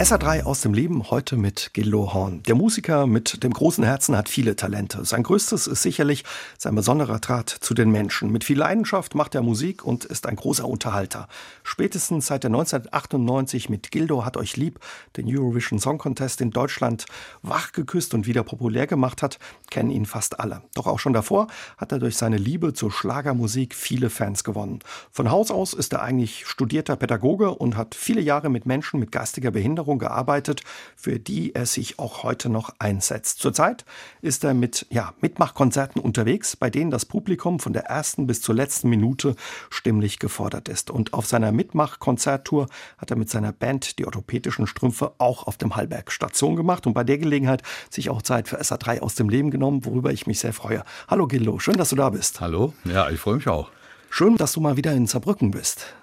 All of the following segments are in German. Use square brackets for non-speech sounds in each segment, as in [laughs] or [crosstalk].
SA3 aus dem Leben heute mit Gildo Horn. Der Musiker mit dem großen Herzen hat viele Talente. Sein größtes ist sicherlich sein besonderer Draht zu den Menschen. Mit viel Leidenschaft macht er Musik und ist ein großer Unterhalter. Spätestens seit er 1998 mit Gildo hat euch lieb den Eurovision Song Contest in Deutschland wachgeküsst und wieder populär gemacht hat, kennen ihn fast alle. Doch auch schon davor hat er durch seine Liebe zur Schlagermusik viele Fans gewonnen. Von Haus aus ist er eigentlich studierter Pädagoge und hat viele Jahre mit Menschen mit geistiger Behinderung Ernährung gearbeitet, für die er sich auch heute noch einsetzt. Zurzeit ist er mit ja, Mitmachkonzerten unterwegs, bei denen das Publikum von der ersten bis zur letzten Minute stimmlich gefordert ist. Und auf seiner Mitmachkonzerttour hat er mit seiner Band die orthopädischen Strümpfe auch auf dem Hallberg Station gemacht und bei der Gelegenheit sich auch Zeit für SA3 aus dem Leben genommen, worüber ich mich sehr freue. Hallo Gildo, schön, dass du da bist. Hallo, ja, ich freue mich auch. Schön, dass du mal wieder in Saarbrücken bist.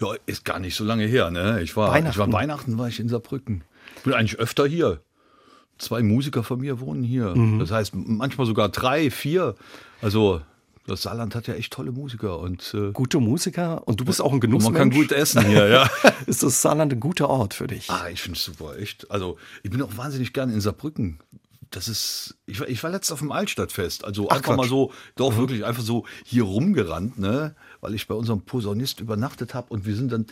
Ja, ist gar nicht so lange her. Ne? Ich war Weihnachten. Ich war Weihnachten war ich in Saarbrücken. Ich bin eigentlich öfter hier. Zwei Musiker von mir wohnen hier. Mhm. Das heißt, manchmal sogar drei, vier. Also das Saarland hat ja echt tolle Musiker und äh, gute Musiker und du bist auch ein Genussmensch. Man kann gut essen hier, ja. [laughs] ist das Saarland ein guter Ort für dich? Ah, ich finde es super, echt. Also ich bin auch wahnsinnig gerne in Saarbrücken. Das ist, ich war, ich war letztens auf dem Altstadtfest, also Ach, einfach Quatsch. mal so, doch mhm. wirklich einfach so hier rumgerannt, ne? weil ich bei unserem Posaunist übernachtet habe und wir sind dann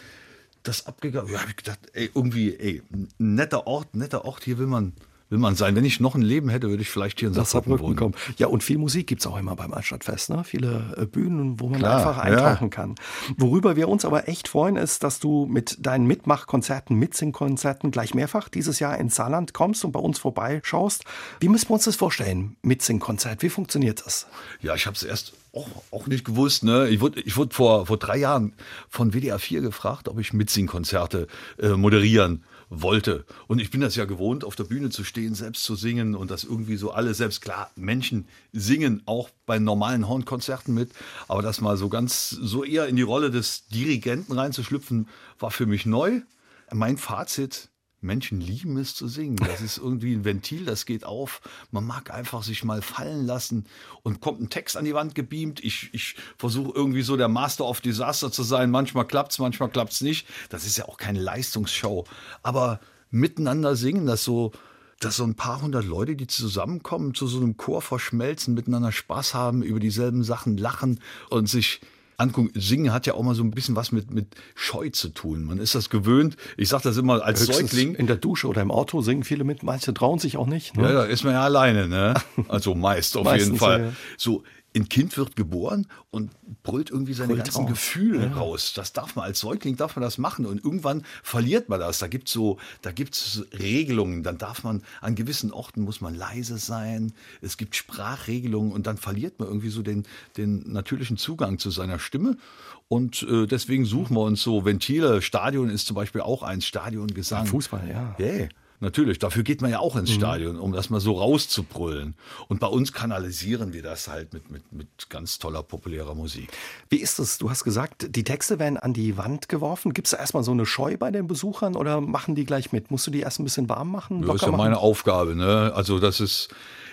das abgegangen. Ja, habe ich gedacht, ey, irgendwie, ey, netter Ort, netter Ort, hier will man, will man sein. Wenn ich noch ein Leben hätte, würde ich vielleicht hier in Saarbrücken wohnen. Kommen. Ja, und viel Musik gibt es auch immer beim Altstadtfest. Ne? Viele äh, Bühnen, wo man Klar, einfach eintauchen ja. kann. Worüber wir uns aber echt freuen, ist, dass du mit deinen Mitmachkonzerten, Mitsingkonzerten gleich mehrfach dieses Jahr ins Saarland kommst und bei uns vorbeischaust. Wie müssen wir uns das vorstellen, Mitsingkonzert? Wie funktioniert das? Ja, ich habe es erst auch, auch nicht gewusst. Ne? Ich wurde, ich wurde vor, vor drei Jahren von WDR 4 gefragt, ob ich Mitsingkonzerte äh, moderieren wollte. Und ich bin das ja gewohnt, auf der Bühne zu stehen, selbst zu singen und das irgendwie so alle selbst. Klar, Menschen singen auch bei normalen Hornkonzerten mit, aber das mal so ganz, so eher in die Rolle des Dirigenten reinzuschlüpfen, war für mich neu. Mein Fazit, Menschen lieben es zu singen. Das ist irgendwie ein Ventil, das geht auf. Man mag einfach sich mal fallen lassen und kommt ein Text an die Wand gebeamt. Ich, ich versuche irgendwie so der Master of Disaster zu sein. Manchmal klappt's, manchmal klappt's nicht. Das ist ja auch keine Leistungsshow. Aber miteinander singen, das so, dass so ein paar hundert Leute, die zusammenkommen, zu so einem Chor verschmelzen, miteinander Spaß haben, über dieselben Sachen lachen und sich angucken. Singen hat ja auch mal so ein bisschen was mit, mit Scheu zu tun. Man ist das gewöhnt. Ich sage das immer als Höchstens Säugling. In der Dusche oder im Auto singen viele mit. Manche trauen sich auch nicht. Ne? Ja, da ist man ja alleine. Ne? [laughs] Also meist auf jeden Fall. So ein Kind wird geboren und brüllt irgendwie seine brüllt ganzen raus. Gefühle ja. raus. Das darf man als Säugling darf man das machen und irgendwann verliert man das. Da gibt's so, da gibt's Regelungen. Dann darf man an gewissen Orten muss man leise sein. Es gibt Sprachregelungen und dann verliert man irgendwie so den den natürlichen Zugang zu seiner Stimme. Und äh, deswegen suchen wir uns so Ventile. Stadion ist zum Beispiel auch ein Stadiongesang. Fußball, ja. Yeah. Natürlich, dafür geht man ja auch ins mhm. Stadion, um das mal so rauszubrüllen. Und bei uns kanalisieren wir das halt mit, mit, mit ganz toller, populärer Musik. Wie ist es? Du hast gesagt, die Texte werden an die Wand geworfen. Gibt es da erstmal so eine Scheu bei den Besuchern oder machen die gleich mit? Musst du die erst ein bisschen warm machen? Das ist ja machen? meine Aufgabe. Ne? Also das ist,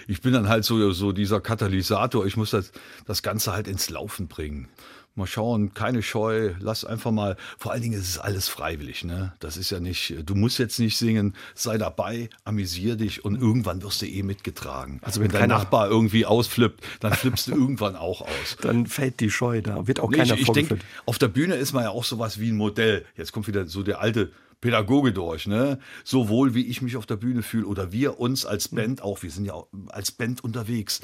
ich bin dann halt so, so dieser Katalysator. Ich muss das, das Ganze halt ins Laufen bringen mal schauen, keine Scheu, lass einfach mal, vor allen Dingen ist es alles freiwillig, ne? Das ist ja nicht, du musst jetzt nicht singen, sei dabei, amüsier dich und irgendwann wirst du eh mitgetragen. Also wenn dein Nachbar irgendwie ausflippt, dann flippst du [laughs] irgendwann auch aus. Dann fällt die Scheu da, wird auch nee, keiner ich, ich denk, Auf der Bühne ist man ja auch sowas wie ein Modell. Jetzt kommt wieder so der alte Pädagoge durch, ne? Sowohl wie ich mich auf der Bühne fühle oder wir uns als Band auch, wir sind ja als Band unterwegs.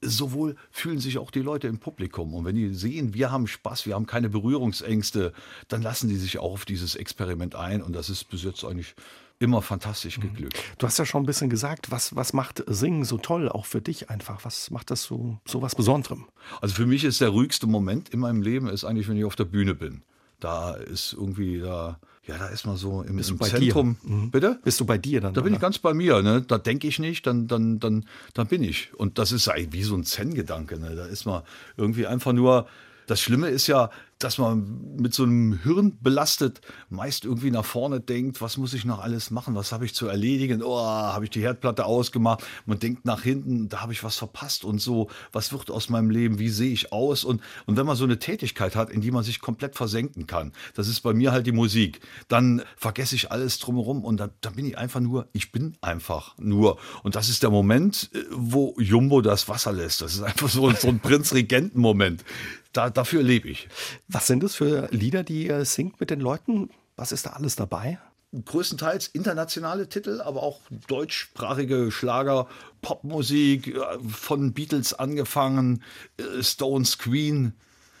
Sowohl fühlen sich auch die Leute im Publikum. Und wenn die sehen, wir haben Spaß, wir haben keine Berührungsängste, dann lassen die sich auch auf dieses Experiment ein. Und das ist bis jetzt eigentlich immer fantastisch mhm. geglückt. Du hast ja schon ein bisschen gesagt, was, was macht Singen so toll, auch für dich einfach? Was macht das so, so was Besonderem? Also für mich ist der ruhigste Moment in meinem Leben, ist eigentlich, wenn ich auf der Bühne bin. Da ist irgendwie, da, ja, da ist man so im, im Zentrum. Mhm. Bitte? Bist du bei dir dann? Da bin oder? ich ganz bei mir. Ne? Da denke ich nicht, dann, dann, dann, dann bin ich. Und das ist wie so ein Zen-Gedanke. Ne? Da ist man irgendwie einfach nur. Das Schlimme ist ja, dass man mit so einem Hirn belastet meist irgendwie nach vorne denkt, was muss ich noch alles machen, was habe ich zu erledigen, oh, habe ich die Herdplatte ausgemacht, man denkt nach hinten, da habe ich was verpasst und so, was wird aus meinem Leben, wie sehe ich aus? Und, und wenn man so eine Tätigkeit hat, in die man sich komplett versenken kann, das ist bei mir halt die Musik, dann vergesse ich alles drumherum und dann, dann bin ich einfach nur, ich bin einfach nur. Und das ist der Moment, äh, wo Jumbo das Wasser lässt, das ist einfach so, so ein [laughs] Prinz-Regenten-Moment da, dafür lebe ich. Was sind das für Lieder, die ihr singt mit den Leuten? Was ist da alles dabei? größtenteils internationale Titel, aber auch deutschsprachige Schlager, Popmusik, äh, von Beatles angefangen, äh, Stones, Queen.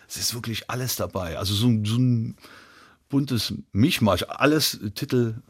Es ist wirklich alles dabei. Also so, so ein buntes Mischmasch. Alles Titel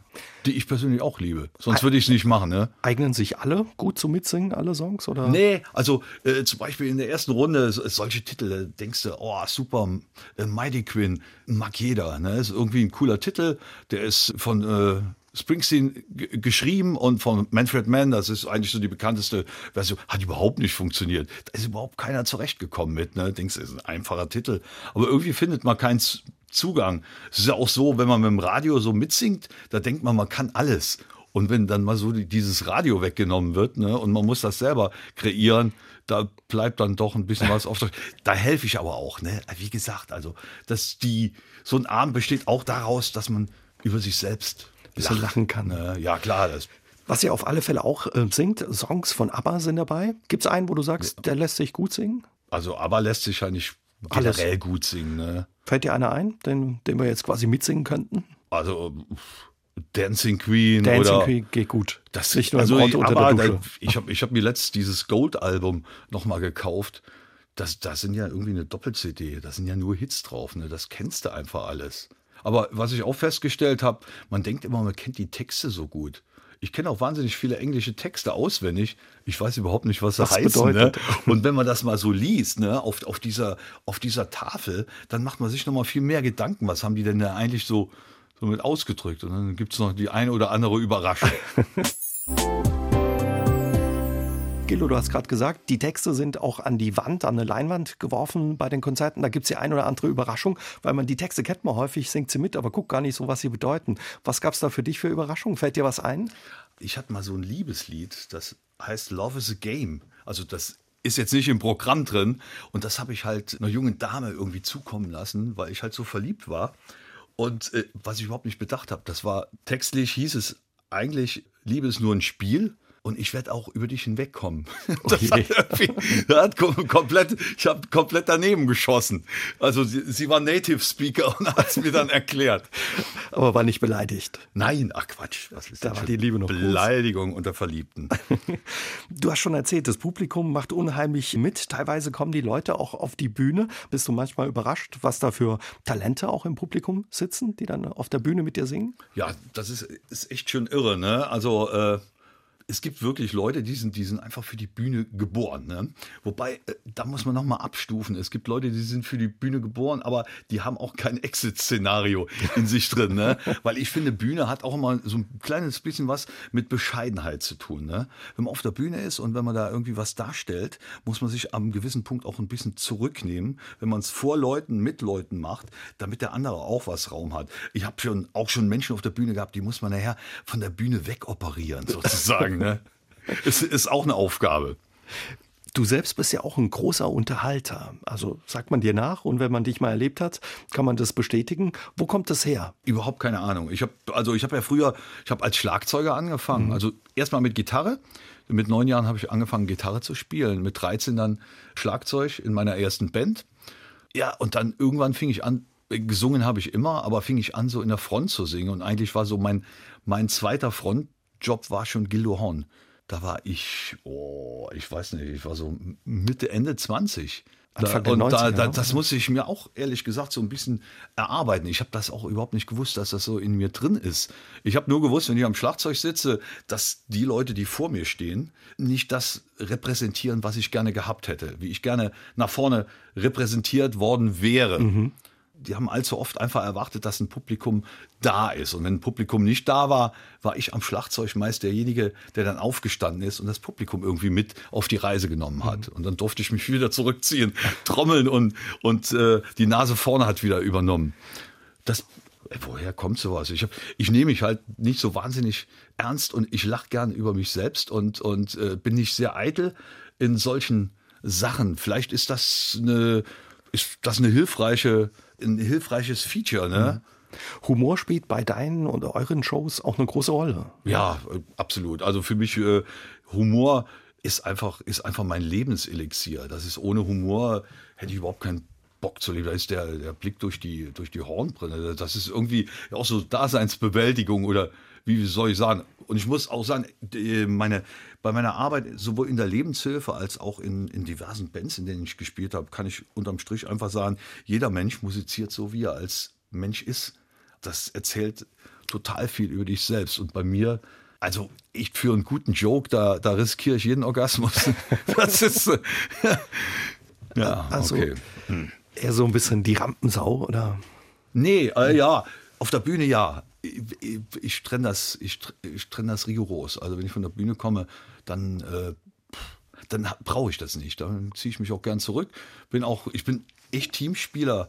die ich persönlich auch liebe. Sonst würde ich es nicht machen. Ne? Eignen sich alle gut zum Mitsingen, alle Songs? Oder? Nee, also äh, zum Beispiel in der ersten Runde solche Titel, da denkst du, oh super, äh, Mighty Quinn, mag jeder. Ne? Ist irgendwie ein cooler Titel, der ist von äh, Springsteen geschrieben und von Manfred Mann, das ist eigentlich so die bekannteste Version, hat überhaupt nicht funktioniert. Da ist überhaupt keiner zurechtgekommen mit. Ne? Denkst du, ist ein einfacher Titel. Aber irgendwie findet man keins Zugang. Es ist ja auch so, wenn man mit dem Radio so mitsingt, da denkt man, man kann alles. Und wenn dann mal so dieses Radio weggenommen wird ne, und man muss das selber kreieren, da bleibt dann doch ein bisschen was auf. Da helfe ich aber auch. Ne? Wie gesagt, also dass die so ein Abend besteht auch daraus, dass man über sich selbst lacht, lachen kann. Ne? Ja klar, das was ihr auf alle Fälle auch äh, singt, Songs von ABBA sind dabei. Gibt es einen, wo du sagst, der lässt sich gut singen? Also ABBA lässt sich ja nicht generell Alles. gut singen. Ne? Fällt dir einer ein, den, den wir jetzt quasi mitsingen könnten? Also Dancing Queen Dancing oder Queen geht gut. Das nicht nur also, im Auto unter aber der Dusche. Ich habe ich hab mir letztens dieses Gold-Album nochmal gekauft. Das, das sind ja irgendwie eine Doppel-CD. Da sind ja nur Hits drauf. Ne? Das kennst du einfach alles. Aber was ich auch festgestellt habe, man denkt immer, man kennt die Texte so gut. Ich kenne auch wahnsinnig viele englische Texte auswendig. Ich weiß überhaupt nicht, was das was heißt. Ne? Und wenn man das mal so liest, ne, auf, auf, dieser, auf dieser Tafel, dann macht man sich noch mal viel mehr Gedanken. Was haben die denn da eigentlich so, so mit ausgedrückt? Und dann gibt es noch die eine oder andere Überraschung. [laughs] Gillo, du hast gerade gesagt, die Texte sind auch an die Wand, an eine Leinwand geworfen bei den Konzerten. Da gibt es die ein oder andere Überraschung, weil man die Texte kennt man häufig, singt sie mit, aber guckt gar nicht so, was sie bedeuten. Was gab es da für dich für Überraschungen? Fällt dir was ein? Ich hatte mal so ein Liebeslied, das heißt Love is a Game. Also das ist jetzt nicht im Programm drin. Und das habe ich halt einer jungen Dame irgendwie zukommen lassen, weil ich halt so verliebt war. Und äh, was ich überhaupt nicht bedacht habe, das war textlich hieß es eigentlich, Liebe ist nur ein Spiel und ich werde auch über dich hinwegkommen. [laughs] Das okay. hat, hat komplett, ich habe komplett daneben geschossen. Also sie, sie war Native Speaker und [laughs] hat es mir dann erklärt. Aber war nicht beleidigt. Nein, ach Quatsch. Was ist da war die Liebe noch Beleidigung groß. unter Verliebten. [laughs] Du hast schon erzählt, das Publikum macht unheimlich mit. Teilweise kommen die Leute auch auf die Bühne. Bist du manchmal überrascht, was da für Talente auch im Publikum sitzen, die dann auf der Bühne mit dir singen? Ja, das ist, ist echt schon irre. Ne? Also äh, es gibt wirklich Leute, die sind, die sind einfach für die Bühne geboren. Ne? Wobei, äh, da muss man nochmal abstufen. Es gibt Leute, die sind für die Bühne geboren, aber die haben auch kein Exit-Szenario [laughs] in sich drin. Ne? Weil ich finde, Bühne hat auch immer so ein kleines bisschen was mit Bescheidenheit zu tun. Ne? Wenn man auf der Bühne ist und wenn man da irgendwie was darstellt, muss man sich am gewissen Punkt auch ein bisschen zurücknehmen, wenn man es vor Leuten, mit Leuten macht, damit der andere auch was Raum hat. Ich habe schon auch schon Menschen auf der Bühne gehabt, die muss man nachher von der Bühne wegoperieren, sozusagen sagen. Ne? Es ist auch eine Aufgabe. Du selbst bist ja auch ein großer Unterhalter. Also sagt man dir nach und wenn man dich mal erlebt hat, kann man das bestätigen. Wo kommt das her? Überhaupt keine Ahnung. Ich habe also ich habe ja früher, ich habe als Schlagzeuger angefangen. Mhm. Also erstmal mit Gitarre. Mit neun Jahren habe ich angefangen Gitarre zu spielen. Mit 13 dann Schlagzeug in meiner ersten Band. Ja und dann irgendwann fing ich an. Gesungen habe ich immer, aber fing ich an so in der Front zu singen und eigentlich war so mein mein zweiter Front Job war schon Gildo Horn. Da war ich, oh, ich weiß nicht, ich war so Mitte, Ende 20. Da, und 90er, da, da, das musste ich mir auch ehrlich gesagt so ein bisschen erarbeiten. Ich habe das auch überhaupt nicht gewusst, dass das so in mir drin ist. Ich habe nur gewusst, wenn ich am Schlagzeug sitze, dass die Leute, die vor mir stehen, nicht das repräsentieren, was ich gerne gehabt hätte, wie ich gerne nach vorne repräsentiert worden wäre. Mhm die haben allzu oft einfach erwartet, dass ein Publikum da ist. Und wenn ein Publikum nicht da war, war ich am Schlagzeug meist derjenige, der dann aufgestanden ist und das Publikum irgendwie mit auf die Reise genommen hat. Mhm. Und dann durfte ich mich wieder zurückziehen, [laughs] trommeln und, und äh, die Nase vorne hat wieder übernommen. Das, äh, woher kommt sowas? Ich, hab, ich nehme mich halt nicht so wahnsinnig ernst und ich lache gern über mich selbst und, und äh, bin nicht sehr eitel in solchen Sachen. Vielleicht ist das eine, ist das eine hilfreiche, ein hilfreiches Feature, ne? Mhm. Humor spielt bei deinen und euren Shows auch eine große Rolle. Ja, absolut. Also für mich äh, Humor ist einfach, ist einfach mein Lebenselixier. Das ist ohne Humor hätte ich überhaupt keinen Bock zu leben. Da ist der, der Blick durch die, durch die Hornbrille. Das ist irgendwie auch so Daseinsbewältigung oder wie soll ich sagen? Und ich muss auch sagen, meine, bei meiner Arbeit, sowohl in der Lebenshilfe als auch in, in diversen Bands, in denen ich gespielt habe, kann ich unterm Strich einfach sagen, jeder Mensch musiziert so, wie er als Mensch ist. Das erzählt total viel über dich selbst. Und bei mir, also ich für einen guten Joke, da, da riskiere ich jeden Orgasmus. [laughs] das ist. [laughs] ja, also, okay. Eher so ein bisschen die Rampensau, oder? Nee, äh, ja, auf der Bühne ja ich, ich trenne das, ich, ich trenne das rigoros. Also wenn ich von der Bühne komme, dann, äh, dann brauche ich das nicht. Dann ziehe ich mich auch gern zurück. Bin auch, ich bin echt Teamspieler.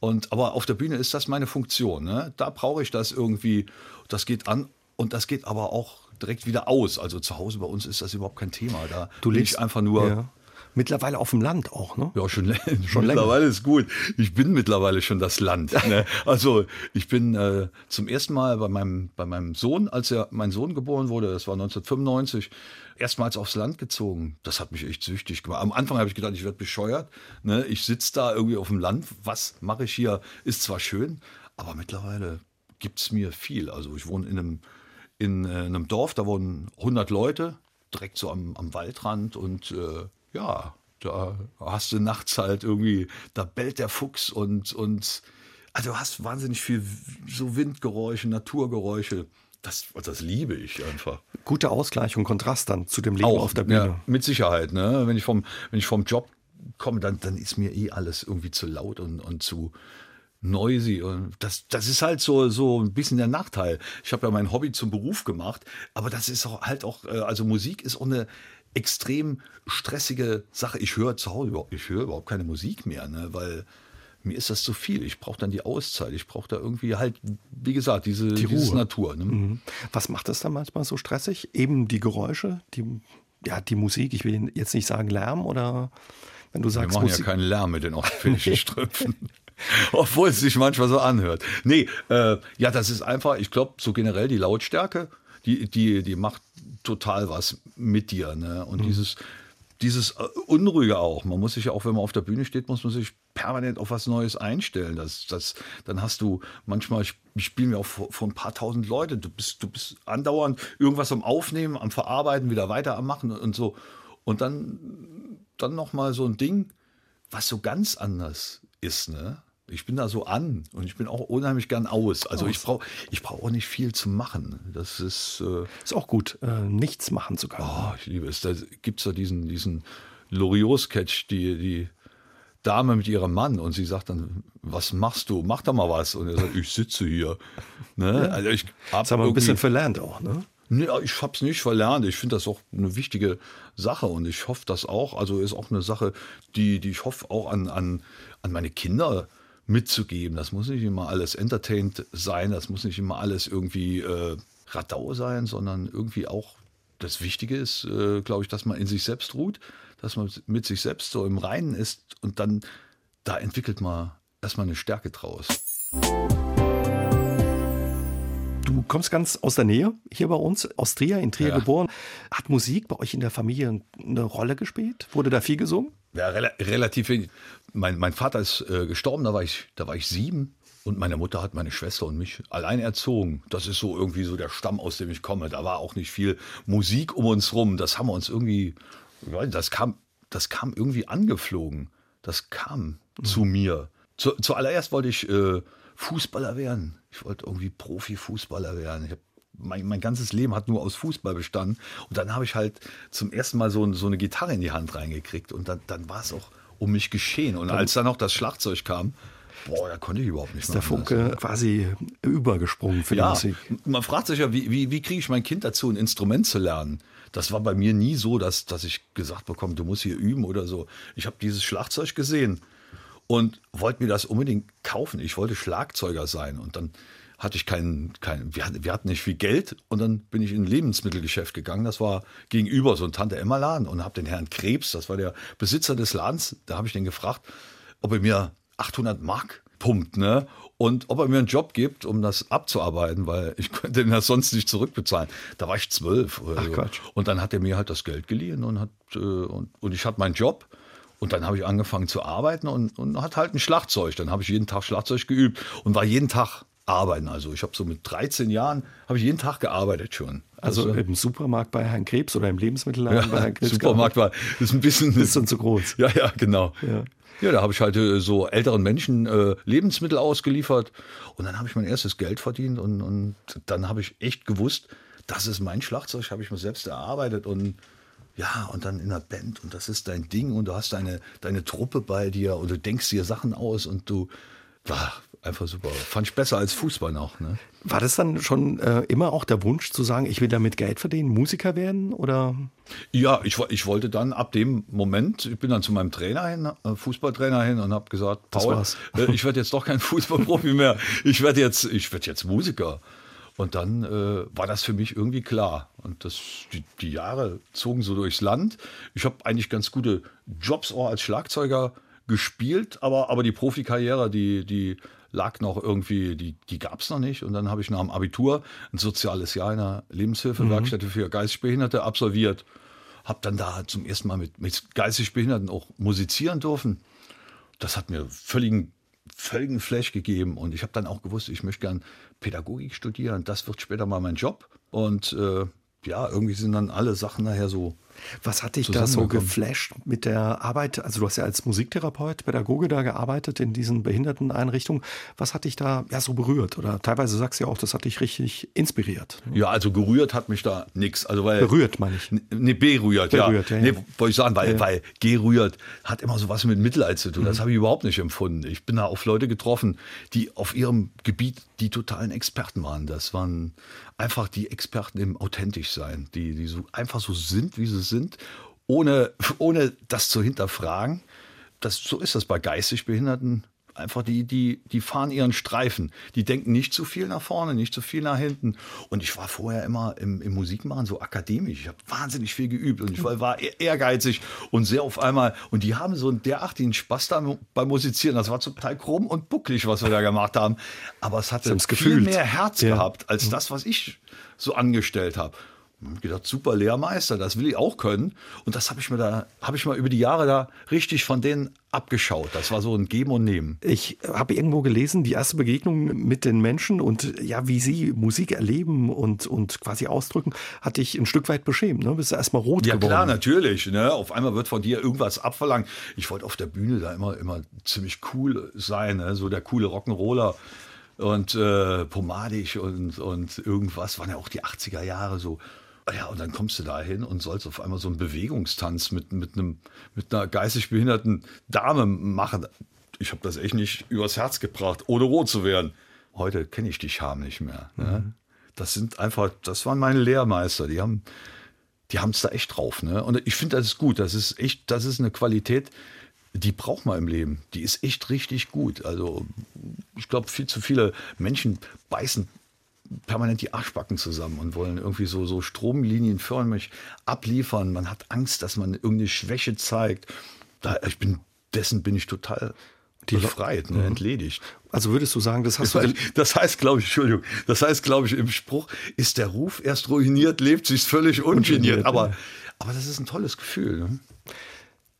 Und, aber auf der Bühne ist das meine Funktion. Ne? Da brauche ich das irgendwie. Das geht an und das geht aber auch direkt wieder aus. Also zu Hause bei uns ist das überhaupt kein Thema. Da du lebst einfach nur. Ja. Mittlerweile auf dem Land auch, ne? Ja, schon, [laughs] schon mittlerweile ist gut. Ich bin mittlerweile schon das Land. Ne? [laughs] Also ich bin äh, zum ersten Mal bei meinem, bei meinem Sohn, als er mein Sohn geboren wurde, das war 1995, erstmals aufs Land gezogen. Das hat mich echt süchtig gemacht. Am Anfang habe ich gedacht, ich werde bescheuert. Ne? Ich sitze da irgendwie auf dem Land. Was mache ich hier? Ist zwar schön, aber mittlerweile gibt es mir viel. Also ich wohne in einem, in, äh, einem Dorf, da wohnen 100 Leute, direkt so am, am Waldrand und äh, ja, da hast du nachts halt irgendwie, da bellt der Fuchs und, und also du hast wahnsinnig viel so Windgeräusche, Naturgeräusche. Das, das liebe ich einfach. Guter Ausgleich und Kontrast dann zu dem Leben Auch, auf der Bühne. Ja, mit Sicherheit. Ne? Wenn, ich vom, wenn ich vom Job komme, dann, dann ist mir eh alles irgendwie zu laut und, und zu, noisy. Und das, das ist halt so, so ein bisschen der Nachteil. Ich habe ja mein Hobby zum Beruf gemacht, aber das ist auch halt auch, äh, also Musik ist auch eine extrem stressige Sache. Ich höre zu Hause überhaupt, ich höre überhaupt keine Musik mehr, ne, weil mir ist das zu viel. Ich brauche dann die Auszeit. Ich brauche da irgendwie halt, wie gesagt, diese, die diese Natur. Ne? Mhm. Was macht das dann manchmal so stressig? Eben die Geräusche, die, ja, die Musik. Ich will jetzt nicht sagen Lärm oder wenn du sagst. Wir machen Musik ja keinen Lärm mit den orthopädischen [laughs] Strümpfen. [laughs] Obwohl es sich manchmal so anhört. Nee, äh, ja, das ist einfach, ich glaube, so generell die Lautstärke, die, die, die macht total was mit dir. Ne? Und mhm. dieses, dieses äh, Unruhige auch. Man muss sich ja auch, wenn man auf der Bühne steht, muss man sich permanent auf was Neues einstellen. Das, das, dann hast du manchmal, spielen wir auch vor, vor ein paar tausend Leute. Du bist, du bist andauernd irgendwas am Aufnehmen, am Verarbeiten, wieder weiter am Machen und so. Und dann, dann nochmal so ein Ding, was so ganz anders ist. Ne? Ich bin da so an und ich bin auch unheimlich gern aus. Also aus. ich brauche ich brauch auch nicht viel zu machen. Das ist, äh, ist auch gut, äh, nichts machen zu können. Oh, ich liebe es. Da gibt es ja diesen, diesen Loriot-Sketch, die, die Dame mit ihrem Mann und sie sagt dann, was machst du? Mach doch mal was. Und er sagt, ich sitze hier. Ne? Ja. Also ich hab das haben wir ein bisschen verlernt auch, ne? Nee, ich habe es nicht verlernt. Ich finde das auch eine wichtige Sache und ich hoffe das auch. Also ist auch eine Sache, die, die ich hoffe auch an, an, an meine Kinder mitzugeben. Das muss nicht immer alles entertained sein, das muss nicht immer alles irgendwie äh, Radau sein, sondern irgendwie auch das Wichtige ist, äh, glaube ich, dass man in sich selbst ruht, dass man mit sich selbst so im Reinen ist und dann da entwickelt man erstmal eine Stärke draus. Du kommst ganz aus der Nähe hier bei uns, aus Trier, in Trier ja. geboren. Hat Musik bei euch in der Familie eine Rolle gespielt? Wurde da viel gesungen? Ja, rel relativ wenig. Mein, mein Vater ist äh, gestorben, da war, ich, da war ich sieben. Und meine Mutter hat meine Schwester und mich allein erzogen. Das ist so irgendwie so der Stamm, aus dem ich komme. Da war auch nicht viel Musik um uns rum. Das haben wir uns irgendwie, das kam, das kam irgendwie angeflogen. Das kam mhm. zu mir. Zu, zuallererst wollte ich äh, Fußballer werden. Ich wollte irgendwie Profifußballer werden. Ich habe mein, mein ganzes Leben hat nur aus Fußball bestanden. Und dann habe ich halt zum ersten Mal so, so eine Gitarre in die Hand reingekriegt. Und dann, dann war es auch um mich geschehen. Und als dann auch das Schlagzeug kam, boah, da konnte ich überhaupt nicht Ist der Funke quasi übergesprungen für ja, die Musik. Man fragt sich ja, wie, wie, wie kriege ich mein Kind dazu, ein Instrument zu lernen? Das war bei mir nie so, dass, dass ich gesagt bekomme, du musst hier üben oder so. Ich habe dieses Schlagzeug gesehen und wollte mir das unbedingt kaufen. Ich wollte Schlagzeuger sein und dann hatte ich keinen, keinen wir, hatten, wir hatten nicht viel Geld und dann bin ich in ein Lebensmittelgeschäft gegangen. Das war gegenüber so ein Tante-Emma-Laden und habe den Herrn Krebs, das war der Besitzer des Ladens, da habe ich den gefragt, ob er mir 800 Mark pumpt, ne? Und ob er mir einen Job gibt, um das abzuarbeiten, weil ich [laughs] könnte ihn das sonst nicht zurückbezahlen. Da war ich zwölf. Ach, so. Quatsch. Und dann hat er mir halt das Geld geliehen und hat äh, und, und ich hatte meinen Job. Und dann habe ich angefangen zu arbeiten und, und hat halt ein Schlagzeug. Dann habe ich jeden Tag Schlagzeug geübt und war jeden Tag arbeiten. Also ich habe so mit 13 Jahren, habe ich jeden Tag gearbeitet schon. Also, also im Supermarkt bei Herrn Krebs oder im Lebensmittelladen ja, bei Herrn Krebs? Supermarkt war, ist ein bisschen... Ein bisschen zu groß. Ja, ja, genau. Ja. Ja, da habe ich halt äh, so älteren Menschen äh, Lebensmittel ausgeliefert und dann habe ich mein erstes Geld verdient und, und dann habe ich echt gewusst, das ist mein Schlagzeug, habe ich mir selbst erarbeitet und ja, und dann in der Band und das ist dein Ding und du hast deine, deine Truppe bei dir und du denkst dir Sachen aus und du, war einfach super. Fand ich besser als Fußball noch. Ne? War das dann schon äh, immer auch der Wunsch zu sagen, ich will damit Geld verdienen, Musiker werden oder? Ja, ich, ich wollte dann ab dem Moment, ich bin dann zu meinem Trainer hin, äh, Fußballtrainer hin und habe gesagt, Paul, äh, ich werde jetzt doch kein [laughs] Fußballprofi mehr, ich werde jetzt, ich werde jetzt Musiker. Und dann äh, war das für mich irgendwie klar. Und das, die, die Jahre zogen so durchs Land. Ich habe eigentlich ganz gute Jobs auch als Schlagzeuger gespielt, aber, aber die Profikarriere, die, die lag noch irgendwie, die, die gab es noch nicht. Und dann habe ich nach dem Abitur ein soziales Jahr in einer Lebenshilfewerkstätte mhm. für geistig Behinderte absolviert. Habe dann da zum ersten Mal mit, mit geistig Behinderten auch musizieren dürfen. Das hat mir völligen, völligen Flash gegeben. Und ich habe dann auch gewusst, ich möchte gern Pädagogik studieren. Das wird später mal mein Job. Und äh, ja, irgendwie sind dann alle Sachen nachher so was hat dich da so geflasht mit der Arbeit? Also du hast ja als Musiktherapeut, Pädagoge da gearbeitet in diesen Behinderteneinrichtungen. Was hat dich da ja so berührt? Oder teilweise sagst du ja auch, das hat dich richtig inspiriert. Ja, also gerührt hat mich da nichts. Also weil berührt meine ich. Nee, berührt, berührt ja. ja, ja. Nee, wollte ich sagen, weil, ja. weil gerührt hat immer so was mit Mitleid zu tun. Mhm. Das habe ich überhaupt nicht empfunden. Ich bin da auf Leute getroffen, die auf ihrem Gebiet die totalen Experten waren. Das waren einfach die Experten im authentisch sein, die, die so einfach so sind, wie sie sind, ohne, [laughs] ohne das zu hinterfragen. Das, so ist das bei geistig Behinderten einfach die, die, die fahren ihren Streifen. Die denken nicht zu viel nach vorne, nicht zu viel nach hinten. Und ich war vorher immer im, im Musikmachen so akademisch. Ich habe wahnsinnig viel geübt und ich war, war e-, ehrgeizig und sehr auf einmal. Und die haben so einen derartigen Spaß da beim Musizieren. Das war zum Teil krumm und bucklig, was wir da gemacht haben. Aber es hatte viel mehr Herz ja. gehabt als das, was ich so angestellt habe. Ich habe gedacht, super Lehrmeister, das will ich auch können. Und das habe ich mir da, habe ich mal über die Jahre da richtig von denen abgeschaut. Das war so ein Geben und Nehmen. Ich habe irgendwo gelesen, die erste Begegnung mit den Menschen und ja, wie sie Musik erleben und, und quasi ausdrücken, hat dich ein Stück weit beschämt. Ne? Bist du erstmal rot ja, geworden. Ja, klar, natürlich. Ne? Auf einmal wird von dir irgendwas abverlangt. Ich wollte auf der Bühne da immer, immer ziemlich cool sein, ne? so der coole Rock'n'Roller und äh, pomadig und, und irgendwas. Waren ja auch die 80er Jahre so ja, und dann kommst du da hin und sollst auf einmal so einen Bewegungstanz mit, mit, einem, mit einer geistig behinderten Dame machen. Ich habe das echt nicht übers Herz gebracht, ohne rot zu werden. Heute kenne ich die Scham nicht mehr. Ne? Mhm. Das sind einfach, das waren meine Lehrmeister, die haben die haben es da echt drauf. Ne? Und ich finde, das ist gut. Das ist echt, das ist eine Qualität, die braucht man im Leben. Die ist echt richtig gut. Also ich glaube, viel zu viele Menschen beißen permanent die Arschbacken zusammen und wollen irgendwie so, so Stromlinien förmlich abliefern. Man hat Angst, dass man irgendeine Schwäche zeigt. Da, ich bin, dessen bin ich total die befreit, ne, mhm. entledigt. Also würdest du sagen, das hast das du. Das heißt, glaube ich, Entschuldigung, das heißt, glaube ich, im Spruch, ist der Ruf erst ruiniert, lebt sich völlig ungeniert. ungeniert aber, ja. aber das ist ein tolles Gefühl. Ne?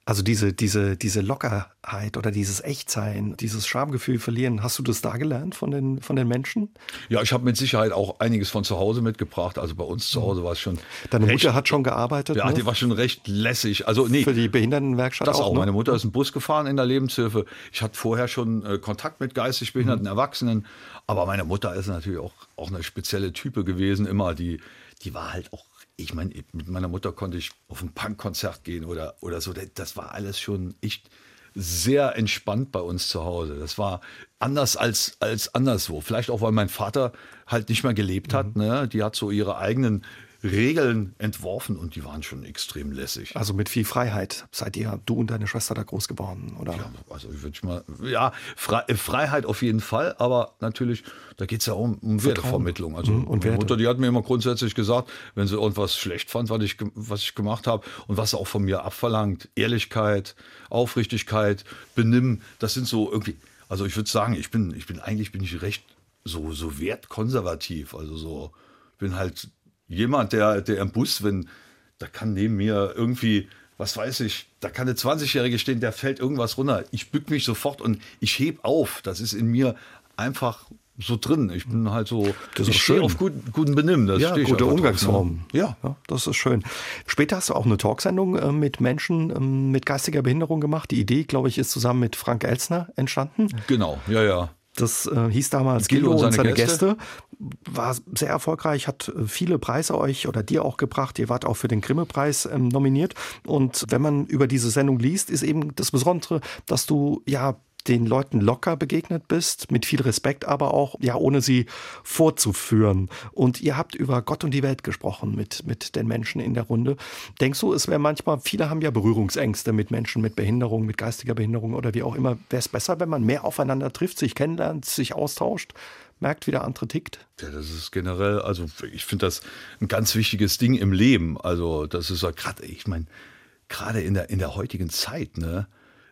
Also diese, diese, diese Lockerheit oder dieses Echtsein, dieses Schamgefühl verlieren, hast du das da gelernt von den, von den Menschen? Ja, ich habe mit Sicherheit auch einiges von zu Hause mitgebracht. Also bei uns zu Hause war es schon. Deine recht, Mutter hat schon gearbeitet? Ja, ne? die war schon recht lässig. Also nee. Für die Behindertenwerkstatt das auch. auch. Ne? Meine Mutter ist einen Bus gefahren in der Lebenshilfe. Ich hatte vorher schon äh, Kontakt mit geistig behinderten mhm. Erwachsenen. Aber meine Mutter ist natürlich auch, auch eine spezielle Type gewesen, immer. Die, die war halt auch ich meine, mit meiner Mutter konnte ich auf ein Punkkonzert gehen oder, oder so. Das war alles schon echt sehr entspannt bei uns zu Hause. Das war anders als, als anderswo. Vielleicht auch, weil mein Vater halt nicht mehr gelebt hat. Mhm. Ne? Die hat so ihre eigenen Regeln entworfen und die waren schon extrem lässig. Also mit viel Freiheit seid ihr, du und deine Schwester da groß geworden, oder? Ja, also ich würde mal, ja, äh, Freiheit auf jeden Fall, aber natürlich, da geht es ja um, um Wertevermittlung. Also mhm, und meine Werte. Mutter, die hat mir immer grundsätzlich gesagt, wenn sie irgendwas schlecht fand, was ich, was ich gemacht habe und was sie auch von mir abverlangt, Ehrlichkeit, Aufrichtigkeit, Benimm, das sind so irgendwie, also ich würde sagen, ich bin, ich bin eigentlich bin ich recht so, so wertkonservativ, also so, bin halt jemand, der, der im Bus, wenn, da kann neben mir irgendwie, was weiß ich, da kann eine 20-Jährige stehen, der fällt irgendwas runter. Ich bück mich sofort und ich heb auf. Das ist in mir einfach so drin. Ich bin halt so, das ich stehe auf gut, guten Benimm. Das ja, gute Umgangsformen. Ne? Ja. ja, das ist schön. Später hast du auch eine Talksendung äh, mit Menschen äh, mit geistiger Behinderung gemacht. Die Idee, glaube ich, ist zusammen mit Frank Elsner entstanden. Genau, ja, ja. Das äh, hieß damals Gillo und seine, und seine Gäste. Gäste. War sehr erfolgreich, hat äh, viele Preise euch oder dir auch gebracht. Ihr wart auch für den Grimme-Preis ähm, nominiert. Und wenn man über diese Sendung liest, ist eben das Besondere, dass du ja den Leuten locker begegnet bist, mit viel Respekt, aber auch, ja, ohne sie vorzuführen. Und ihr habt über Gott und die Welt gesprochen mit, mit den Menschen in der Runde. Denkst du, es wäre manchmal, viele haben ja Berührungsängste mit Menschen mit Behinderung, mit geistiger Behinderung oder wie auch immer. Wäre es besser, wenn man mehr aufeinander trifft, sich kennenlernt, sich austauscht? merkt, wie der andere tickt? Ja, das ist generell, also ich finde das ein ganz wichtiges Ding im Leben. Also das ist ja gerade, ich meine, gerade in der, in der heutigen Zeit, ne,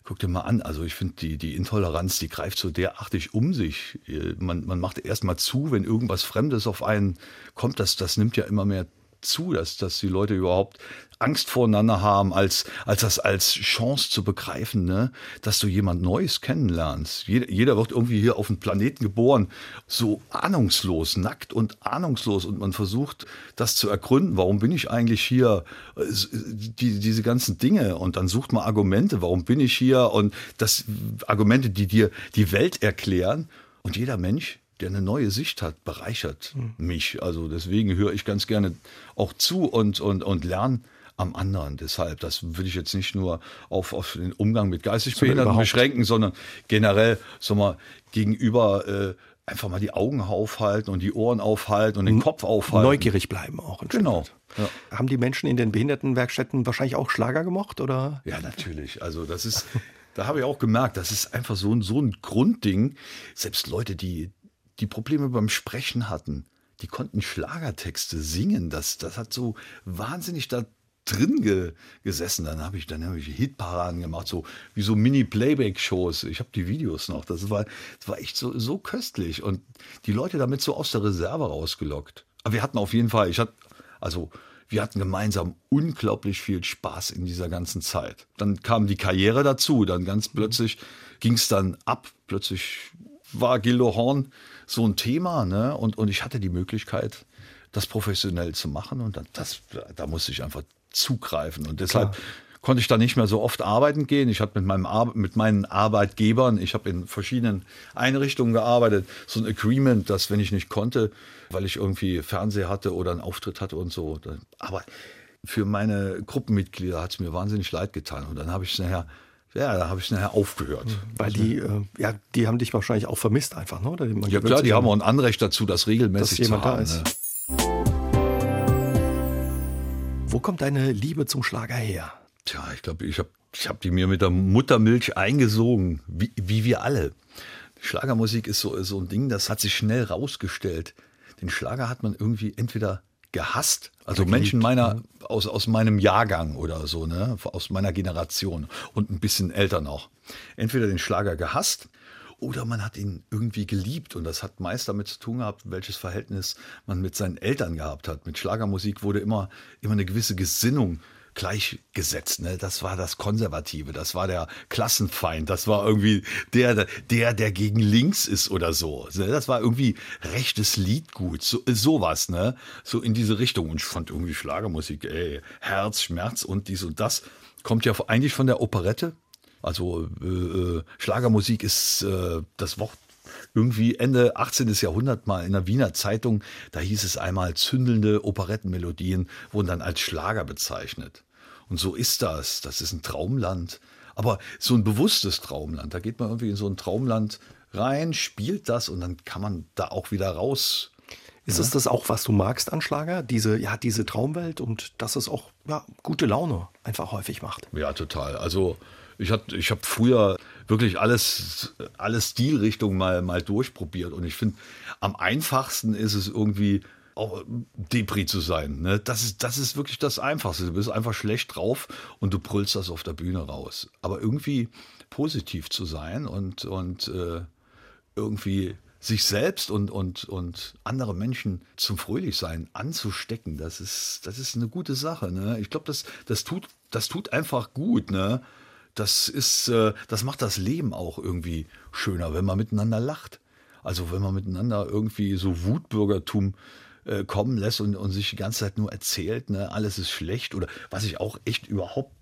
Guck dir mal an, also ich finde, die, die Intoleranz, die greift so derartig um sich. Man, man macht erst mal zu, wenn irgendwas Fremdes auf einen kommt, das, das nimmt ja immer mehr zu, dass, dass die Leute überhaupt Angst voreinander haben, als, als das als Chance zu begreifen, ne? dass du jemand Neues kennenlernst. Jeder, jeder wird irgendwie hier auf dem Planeten geboren, so ahnungslos, nackt und ahnungslos und man versucht, das zu ergründen. Warum bin ich eigentlich hier? Die, diese ganzen Dinge und dann sucht man Argumente. Warum bin ich hier? Und das Argumente, die dir die Welt erklären. Und jeder Mensch der eine neue Sicht hat, bereichert mhm. mich. Also deswegen höre ich ganz gerne auch zu und, und, und lerne am anderen. Deshalb, das würde ich jetzt nicht nur auf, auf den Umgang mit geistig Behinderten beschränken, sondern generell, so mal, gegenüber äh, einfach mal die Augen aufhalten und die Ohren aufhalten und den Kopf aufhalten. Neugierig bleiben auch. Genau. Ja. Haben die Menschen in den Behindertenwerkstätten wahrscheinlich auch Schlager gemocht, oder? Ja, natürlich. Also das ist, [laughs] da habe ich auch gemerkt, das ist einfach so ein, so ein Grundding. Selbst Leute, die, die Probleme beim Sprechen hatten, die konnten Schlagertexte singen. Das, das hat so wahnsinnig da drin ge, gesessen. Dann habe ich, dann habe ich Hitparaden gemacht, so wie so Mini-Playback-Shows. Ich habe die Videos noch. Das war, das war echt so, so köstlich und die Leute damit so aus der Reserve rausgelockt. Aber wir hatten auf jeden Fall, ich hatte, also wir hatten gemeinsam unglaublich viel Spaß in dieser ganzen Zeit. Dann kam die Karriere dazu. Dann ganz plötzlich ging es dann ab. Plötzlich war Gildo Horn so ein Thema, ne? Und, und ich hatte die Möglichkeit, das professionell zu machen. Und dann, das, da musste ich einfach zugreifen. Und deshalb Klar. konnte ich da nicht mehr so oft arbeiten gehen. Ich hatte mit, meinem Ar mit meinen Arbeitgebern, ich habe in verschiedenen Einrichtungen gearbeitet, so ein Agreement, dass wenn ich nicht konnte, weil ich irgendwie Fernseher hatte oder einen Auftritt hatte und so. Aber für meine Gruppenmitglieder hat es mir wahnsinnig leid getan. Und dann habe ich es nachher ja, da habe ich nachher aufgehört. Weil die, äh, ja, die haben dich wahrscheinlich auch vermisst einfach, ne? Oder ja klar, die haben auch ein Anrecht dazu, das regelmäßig dass jemand zu haben. Da ist. Ne? Wo kommt deine Liebe zum Schlager her? Tja, ich glaube, ich habe ich hab die mir mit der Muttermilch eingesogen, wie, wie wir alle. Schlagermusik ist so, so ein Ding, das hat sich schnell rausgestellt. Den Schlager hat man irgendwie entweder gehasst. Also Menschen meiner, aus, aus meinem Jahrgang oder so, ne, aus meiner Generation und ein bisschen älter noch. Entweder den Schlager gehasst oder man hat ihn irgendwie geliebt und das hat meist damit zu tun gehabt, welches Verhältnis man mit seinen Eltern gehabt hat. Mit Schlagermusik wurde immer, immer eine gewisse Gesinnung gleichgesetzt. Ne? Das war das Konservative, das war der Klassenfeind, das war irgendwie der, der, der gegen links ist oder so. Ne? Das war irgendwie rechtes Liedgut, so, sowas, ne? So in diese Richtung. Und ich fand irgendwie Schlagermusik, ey, Herz, Schmerz und dies und das. Kommt ja eigentlich von der Operette. Also äh, äh Schlagermusik ist äh, das Wort irgendwie Ende 18. Jahrhundert mal in der Wiener Zeitung, da hieß es einmal, zündelnde Operettenmelodien wurden dann als Schlager bezeichnet. Und so ist das. Das ist ein Traumland. Aber so ein bewusstes Traumland, da geht man irgendwie in so ein Traumland rein, spielt das und dann kann man da auch wieder raus. Ist es das auch, was du magst an Schlager? Diese, ja, diese Traumwelt und dass es auch ja, gute Laune einfach häufig macht. Ja, total. Also ich, hat, ich habe früher wirklich alles, alle Stilrichtungen mal, mal durchprobiert und ich finde, am einfachsten ist es irgendwie auch Depri zu sein. Ne? Das, ist, das ist wirklich das Einfachste. Du bist einfach schlecht drauf und du brüllst das auf der Bühne raus. Aber irgendwie positiv zu sein und, und äh, irgendwie sich selbst und, und, und andere Menschen zum Fröhlichsein anzustecken, das ist, das ist eine gute Sache. Ne? Ich glaube, das, das, tut, das tut einfach gut. Ne? Das, ist, äh, das macht das Leben auch irgendwie schöner, wenn man miteinander lacht. Also wenn man miteinander irgendwie so Wutbürgertum äh, kommen lässt und, und sich die ganze Zeit nur erzählt, ne, alles ist schlecht oder was ich auch echt überhaupt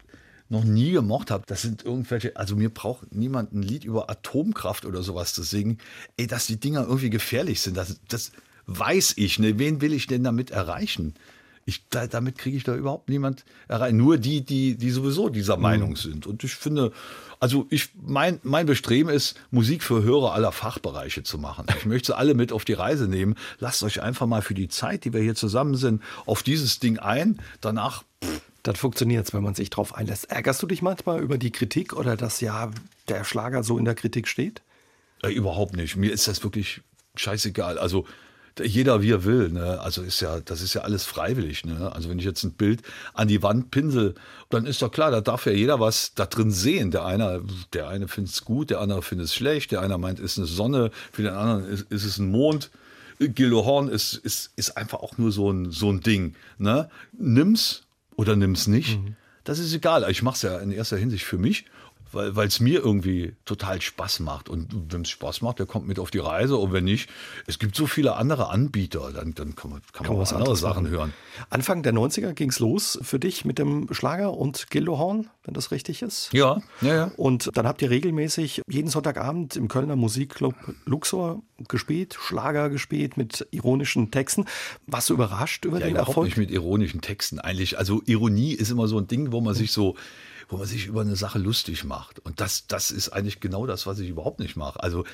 noch nie gemocht habe, das sind irgendwelche, also mir braucht niemand ein Lied über Atomkraft oder sowas zu singen. Ey, dass die Dinger irgendwie gefährlich sind, das, das weiß ich. Ne? Wen will ich denn damit erreichen? Ich, da, damit kriege ich da überhaupt niemand erreicht. Nur die, die, die sowieso dieser mhm. Meinung sind. Und ich finde, also ich, mein, mein Bestreben ist, Musik für Hörer aller Fachbereiche zu machen. Ich möchte sie alle mit auf die Reise nehmen. Lasst euch einfach mal für die Zeit, die wir hier zusammen sind, auf dieses Ding ein. Danach, pff, dann funktioniert es, wenn man sich drauf einlässt. Ärgerst du dich manchmal über die Kritik oder dass ja der Schlager so in der Kritik steht? Äh, überhaupt nicht. Mir ist das wirklich scheißegal. Also jeder wie er will. Ne? Also ist ja, das ist ja alles freiwillig. Ne? Also wenn ich jetzt ein Bild an die Wand pinsel, dann ist doch klar, da darf ja jeder was da drin sehen. Der eine, der eine findet es gut, der andere findet es schlecht, der eine meint, es ist eine Sonne, für den anderen ist, ist es ein Mond. Gildo Horn ist, ist, ist einfach auch nur so ein, so ein Ding. Ne? Nimm's oder nimm's nicht. Mhm. Das ist egal. Ich mache es ja in erster Hinsicht für mich weil es mir irgendwie total Spaß macht. Und wenn es Spaß macht, der kommt mit auf die Reise. Und wenn nicht, es gibt so viele andere Anbieter, dann, dann kann man, kann, man was andere Sachen machen. hören. Anfang der 90er ging es los für dich mit dem Schlager und Gildohorn, wenn das richtig ist. Ja, ja, ja. Und dann habt ihr regelmäßig jeden Sonntagabend im Kölner Musikclub Luxor gespielt, Schlager gespielt mit ironischen Texten. Warst du überrascht über ja, den Erfolg? nicht mit ironischen Texten eigentlich. Also Ironie ist immer so ein Ding, wo man sich so wo man sich über eine Sache lustig macht. Und das, das ist eigentlich genau das, was ich überhaupt nicht mache. Also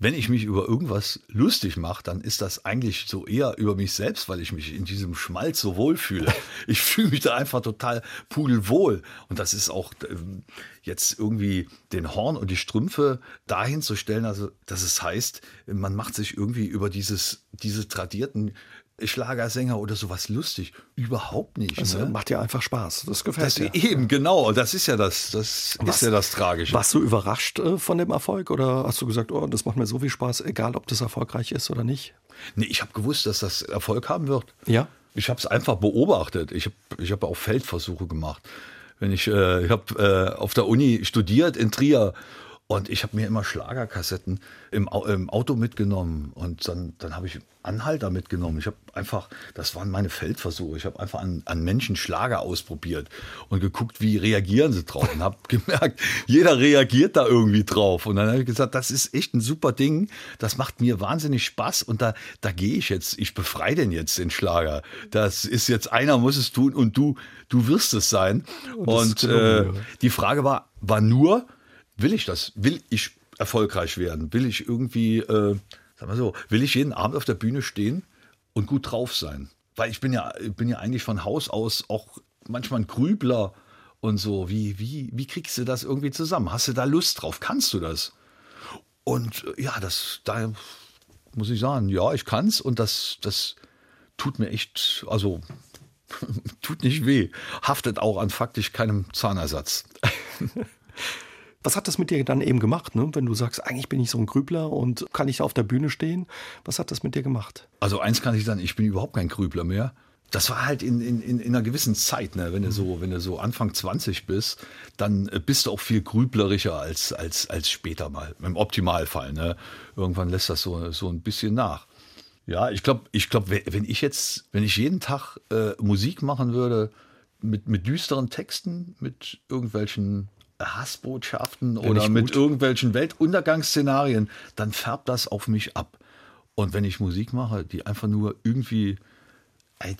wenn ich mich über irgendwas lustig mache, dann ist das eigentlich so eher über mich selbst, weil ich mich in diesem Schmalz so wohlfühle. [laughs] Ich fühle mich da einfach total pudelwohl. Und das ist auch ähm, jetzt irgendwie den Horn und die Strümpfe dahin zu stellen, also dass es heißt, man macht sich irgendwie über dieses, diese tradierten Schlagersänger oder sowas lustig. Überhaupt nicht. Das ne? macht ja einfach Spaß. Das gefällt das dir. Eben, genau. Das ist ja das, das was, ist ja das Tragische. Warst du überrascht äh, von dem Erfolg oder hast du gesagt, oh, das macht mir so viel Spaß, egal ob das erfolgreich ist oder nicht? Nee, ich habe gewusst, dass das Erfolg haben wird. Ja. Ich habe es einfach beobachtet. Ich habe ich hab auch Feldversuche gemacht. Wenn ich, äh, ich habe äh, auf der Uni studiert in Trier und ich habe mir immer Schlagerkassetten im, im, Auto mitgenommen und dann, dann habe ich Anhalter mitgenommen. Ich habe einfach, das waren meine Feldversuche, ich habe einfach an, an Menschen Schlager ausprobiert und geguckt, wie reagieren sie drauf und habe [laughs] gemerkt, jeder reagiert da irgendwie drauf. Und dann habe ich gesagt, das ist echt ein super Ding, das macht mir wahnsinnig Spaß und da, da gehe ich jetzt, ich befreie den jetzt, den Schlager. Das ist jetzt, einer muss es tun und du, du wirst es sein. Und, und äh, die Frage war, war nur, will ich das? Will ich erfolgreich werden? Will ich irgendwie, äh, sag mal so, will ich jeden Abend auf der Bühne stehen und gut drauf sein? Weil ich bin ja, bin ja eigentlich von Haus aus auch manchmal ein Grübler und so. Wie, wie, wie kriegst du das irgendwie zusammen? Hast du da Lust drauf? Kannst du das? Und äh, ja, das, da muss ich sagen, ja, ich kann's und das, das tut mir echt, also [laughs] tut nicht weh. Haftet auch an faktisch keinem Zahnersatz. [laughs] Was hat das mit dir dann eben gemacht, ne? wenn du sagst, eigentlich bin ich so ein Grübler und kann ich auf der Bühne stehen? Was hat das mit dir gemacht? Also eins kann ich sagen, ich bin überhaupt kein Grübler mehr. Das war halt in, in, in einer gewissen Zeit, ne? wenn, du so, wenn du so Anfang 20 bist, dann äh, bist du auch viel grüblerischer als, als, als später mal, im Optimalfall. Ne? Irgendwann lässt das so, so ein bisschen nach. Ja, ich glaube, ich glaub, wenn ich jetzt, wenn ich jeden Tag äh, Musik machen würde, mit, mit düsteren Texten, mit irgendwelchen Hassbotschaften Bin oder mit irgendwelchen Weltuntergangsszenarien, dann färbt das auf mich ab. Und wenn ich Musik mache, die einfach nur irgendwie,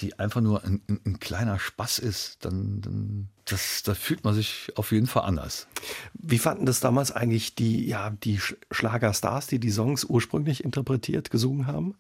die einfach nur ein, ein, ein kleiner Spaß ist, dann, dann das, da fühlt man sich auf jeden Fall anders. Wie fanden das damals eigentlich die, ja, die Schlagerstars, die die Songs ursprünglich interpretiert, gesungen haben?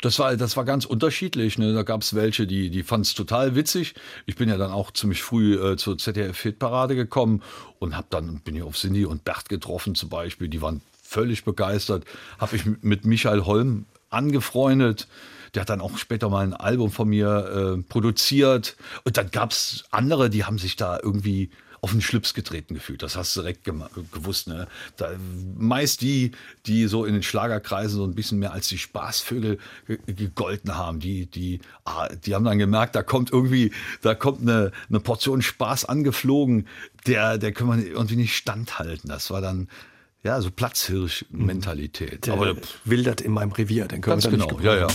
Das war, das war ganz unterschiedlich. Ne? Da gab es welche, die, die fanden es total witzig. Ich bin ja dann auch ziemlich früh äh, zur ZDF-Hitparade gekommen und hab dann, bin ich auf Cindy und Bert getroffen zum Beispiel. Die waren völlig begeistert. Habe ich mit Michael Holm angefreundet. Der hat dann auch später mal ein Album von mir äh, produziert. Und dann gab es andere, die haben sich da irgendwie auf den Schlips getreten gefühlt. Das hast du direkt gewusst. Ne? Da, meist die, die so in den Schlagerkreisen so ein bisschen mehr als die Spaßvögel gegolten haben, die, die, ah, die haben dann gemerkt, da kommt irgendwie, da kommt eine, eine Portion Spaß angeflogen, der, der können wir irgendwie nicht standhalten. Das war dann, ja, so Platzhirsch-Mentalität. Der Aber wildert in meinem Revier, den können wir dann genau, nicht ja, ja.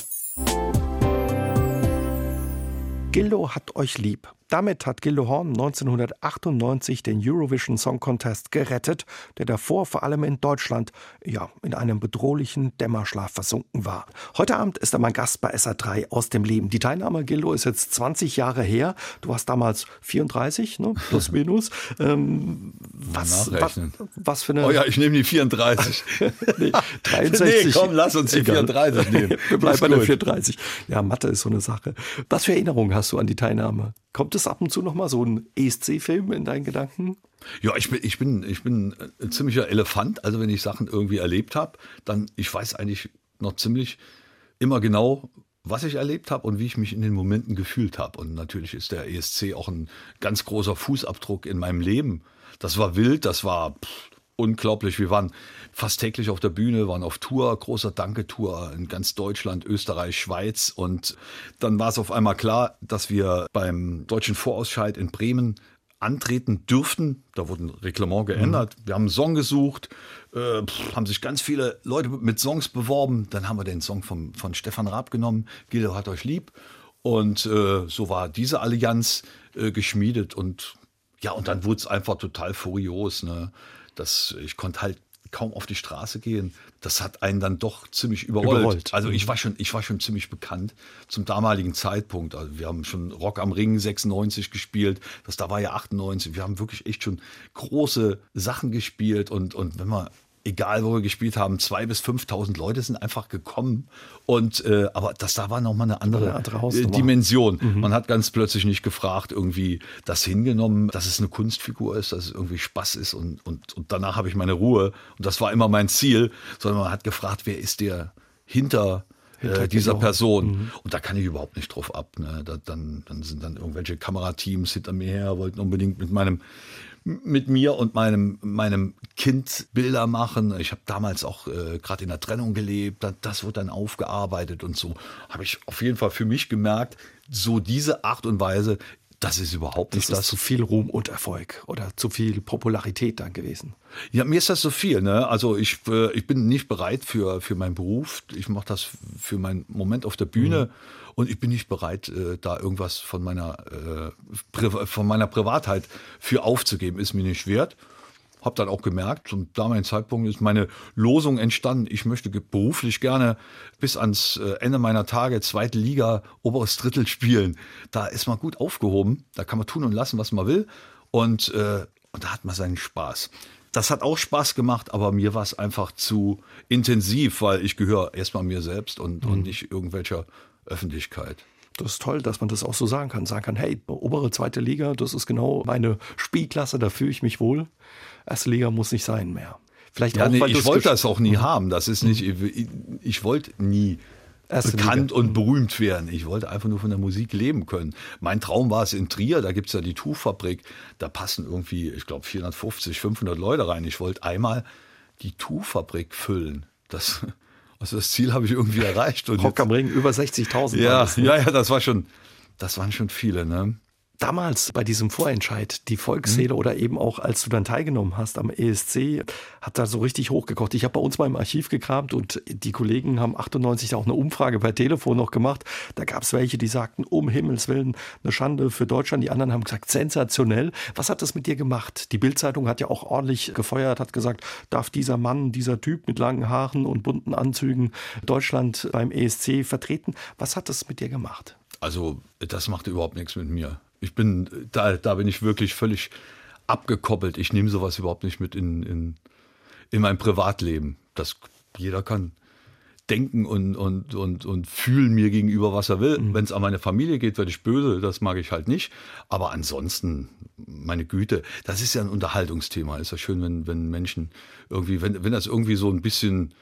Gildo hat euch lieb. Damit hat Gildo Horn 1998 den Eurovision Song Contest gerettet, der davor vor allem in Deutschland ja in einem bedrohlichen Dämmerschlaf versunken war. Heute Abend ist er mein Gast bei SA3 aus dem Leben. Die Teilnahme Gildo ist jetzt 20 Jahre her. Du warst damals 34, ne? [laughs] plus minus. Ähm, was, was, was, für eine? Oh ja, ich nehme die 34. [laughs] nee, 63. nee, komm, lass uns die Egal. 34 nehmen. [laughs] Wir bleiben bei der 34. Ja, Mathe ist so eine Sache. Was für Erinnerungen hast du an die Teilnahme? Kommt es ab und zu noch mal so ein ESC-Film in deinen Gedanken? Ja, ich bin, ich bin, ich bin ein ziemlicher Elefant. Also wenn ich Sachen irgendwie erlebt habe, dann ich weiß eigentlich noch ziemlich immer genau, was ich erlebt habe und wie ich mich in den Momenten gefühlt habe. Und natürlich ist der ESC auch ein ganz großer Fußabdruck in meinem Leben. Das war wild, das war pff, unglaublich. Wir waren fast täglich auf der Bühne, waren auf Tour, großer Danke-Tour in ganz Deutschland, Österreich, Schweiz. Und dann war es auf einmal klar, dass wir beim deutschen Vorausscheid in Bremen antreten dürften. Da wurde ein Reglement geändert. Mhm. Wir haben einen Song gesucht, äh, haben sich ganz viele Leute mit Songs beworben. Dann haben wir den Song vom, von Stefan Raab genommen, Gildo hat euch lieb. Und äh, so war diese Allianz äh, geschmiedet und ja, und dann wurde es einfach total furios. Ne? Das, ich konnte halt kaum auf die Straße gehen. Das hat einen dann doch ziemlich überrollt. überrollt. Also ich mhm. war schon, ich war schon ziemlich bekannt zum damaligen Zeitpunkt. Also wir haben schon Rock am Ring 96 gespielt. Das da war ja 98. Wir haben wirklich echt schon große Sachen gespielt und und wenn man egal wo wir gespielt haben, zwei bis 5.000 Leute sind einfach gekommen. Und äh, aber das da war nochmal eine andere, eine andere Dimension. Mhm. Man hat ganz plötzlich nicht gefragt, irgendwie das hingenommen, dass es eine Kunstfigur ist, dass es irgendwie Spaß ist und, und, und danach habe ich meine Ruhe. Und das war immer mein Ziel, sondern man hat gefragt, wer ist der hinter äh, dieser Person. Mhm. Und da kann ich überhaupt nicht drauf ab. Ne? Da, dann, dann sind dann irgendwelche Kamerateams hinter mir her, wollten unbedingt mit meinem mit mir und meinem, meinem Kind Bilder machen. Ich habe damals auch äh, gerade in der Trennung gelebt. Das, das wird dann aufgearbeitet und so. Habe ich auf jeden Fall für mich gemerkt, so diese Art und Weise, das ist überhaupt nicht das. Ist zu viel Ruhm und Erfolg oder zu viel Popularität dann gewesen. Ja, mir ist das zu so viel. Ne? Also ich, äh, ich bin nicht bereit für, für meinen Beruf. Ich mache das für meinen Moment auf der Bühne. Mhm. Und ich bin nicht bereit, äh, da irgendwas von meiner, äh, von meiner Privatheit für aufzugeben. Ist mir nicht wert. Hab dann auch gemerkt, zum damaligen Zeitpunkt ist meine Losung entstanden. Ich möchte beruflich gerne bis ans äh, Ende meiner Tage zweite Liga, oberes Drittel spielen. Da ist man gut aufgehoben. Da kann man tun und lassen, was man will. Und, äh, und da hat man seinen Spaß. Das hat auch Spaß gemacht, aber mir war es einfach zu intensiv, weil ich gehöre erstmal mir selbst und, mhm. und nicht irgendwelcher Öffentlichkeit. Das ist toll, dass man das auch so sagen kann. Sagen kann, hey, obere zweite Liga, das ist genau meine Spielklasse, da fühle ich mich wohl. Erste Liga muss nicht sein mehr. Vielleicht ja, auch, nee, ich wollte das auch nie mhm. haben. Das ist nicht, ich, ich wollte nie Erste bekannt Liga. und mhm. berühmt werden. Ich wollte einfach nur von der Musik leben können. Mein Traum war es in Trier, da gibt es ja die Tuchfabrik. Da passen irgendwie, ich glaube, 450, 500 Leute rein. Ich wollte einmal die Tuchfabrik füllen. Das, also das Ziel habe ich irgendwie erreicht. Und Rock am Ring, über 60.000. Ja, ne? ja, ja, das war schon, das waren schon viele. Ne? Damals bei diesem Vorentscheid, die Volksseele mhm. oder eben auch als du dann teilgenommen hast am ESC, hat da so richtig hochgekocht. Ich habe bei uns mal im Archiv gekramt und die Kollegen haben 98 auch eine Umfrage per Telefon noch gemacht. Da gab es welche, die sagten, um Himmels Willen, eine Schande für Deutschland. Die anderen haben gesagt, sensationell. Was hat das mit dir gemacht? Die Bildzeitung hat ja auch ordentlich gefeuert, hat gesagt, darf dieser Mann, dieser Typ mit langen Haaren und bunten Anzügen Deutschland beim ESC vertreten? Was hat das mit dir gemacht? Also, das machte überhaupt nichts mit mir Ich bin, da, da bin ich wirklich völlig abgekoppelt. Ich nehme sowas überhaupt nicht mit in, in, in mein Privatleben. Das, jeder kann denken und, und, und, und fühlen mir gegenüber, was er will. Mhm. Wenn es an meine Familie geht, werde ich böse, das mag ich halt nicht. Aber ansonsten, meine Güte, das ist ja ein Unterhaltungsthema. Ist ja schön, wenn, wenn Menschen irgendwie, wenn, wenn das irgendwie so ein bisschen,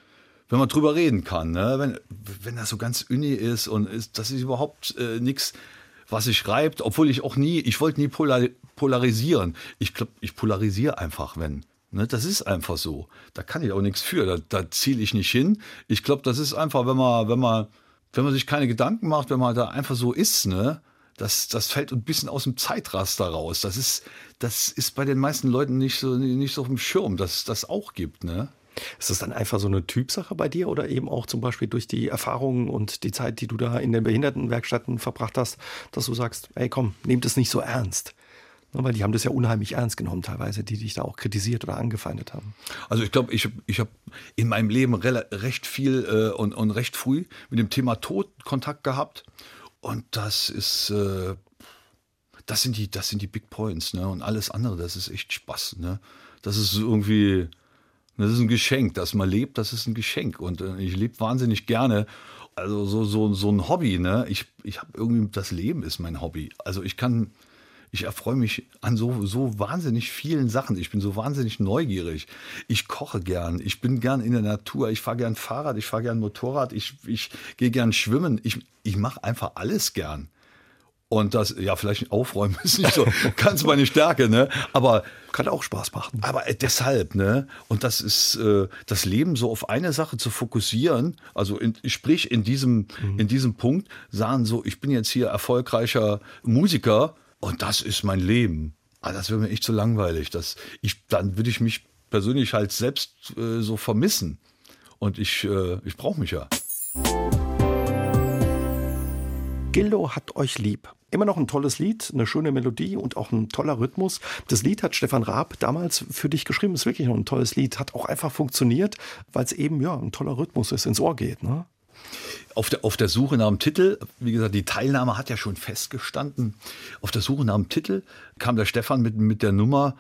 wenn man drüber reden kann, ne? wenn, wenn das so ganz uni ist und ist, das ist überhaupt äh, nichts, was sich schreibt, obwohl ich auch nie, ich wollte nie polar, polarisieren. Ich glaube, ich polarisiere einfach, wenn. Ne, das ist einfach so. Da kann ich auch nichts für. Da, da ziele ich nicht hin. Ich glaube, das ist einfach, wenn man, wenn man, wenn man sich keine Gedanken macht, wenn man da einfach so ist, ne, das, das fällt ein bisschen aus dem Zeitraster raus. Das ist, das ist bei den meisten Leuten nicht so, nicht so auf dem Schirm, dass es das auch gibt, ne? Ist das dann einfach so eine Typsache bei dir oder eben auch zum Beispiel durch die Erfahrungen und die Zeit, die du da in den Behindertenwerkstätten verbracht hast, dass du sagst, ey komm, nehmt es nicht so ernst? Ne, weil die haben das ja unheimlich ernst genommen teilweise, die dich da auch kritisiert oder angefeindet haben. Also ich glaube, ich, ich habe in meinem Leben recht viel äh, und, und recht früh mit dem Thema Tod Kontakt gehabt. Und das ist, äh, das sind die, das sind die Big Points, ne? Und alles andere, das ist echt Spaß, ne? Das ist irgendwie, das ist ein Geschenk, dass man lebt, das ist ein Geschenk. Und äh, ich lebe wahnsinnig gerne. Also so, so, so ein Hobby, ne? Ich, ich habe irgendwie, das Leben ist mein Hobby. Also ich kann, ich erfreue mich an so, so wahnsinnig vielen Sachen. Ich bin so wahnsinnig neugierig. Ich koche gern. Ich bin gern in der Natur. Ich fahre gern Fahrrad. Ich fahre gern Motorrad. Ich, ich gehe gern schwimmen. Ich, ich mache einfach alles gern. Und das, ja, vielleicht aufräumen [laughs] ist nicht so ganz meine Stärke, ne? Aber kann auch Spaß machen. Aber deshalb, ne? Und das ist äh, das Leben so auf eine Sache zu fokussieren. Also in, sprich in diesem mhm. in diesem Punkt sagen so, ich bin jetzt hier erfolgreicher Musiker und das ist mein Leben. Ah, das wäre mir echt zu langweilig. Das, ich, dann würde ich mich persönlich halt selbst äh, so vermissen. Und ich, äh, ich brauche mich ja. Gildo hat euch lieb. Immer noch ein tolles Lied, eine schöne Melodie und auch ein toller Rhythmus. Das Lied hat Stefan Raab damals für dich geschrieben. Ist wirklich ein tolles Lied. Hat auch einfach funktioniert, weil es eben ja ein toller Rhythmus ist, ins Ohr geht. Ne? auf der, auf der Suche nach dem Titel, wie gesagt, die Teilnahme hat ja schon festgestanden. Auf der Suche nach dem Titel kam der Stefan mit, mit der Nummer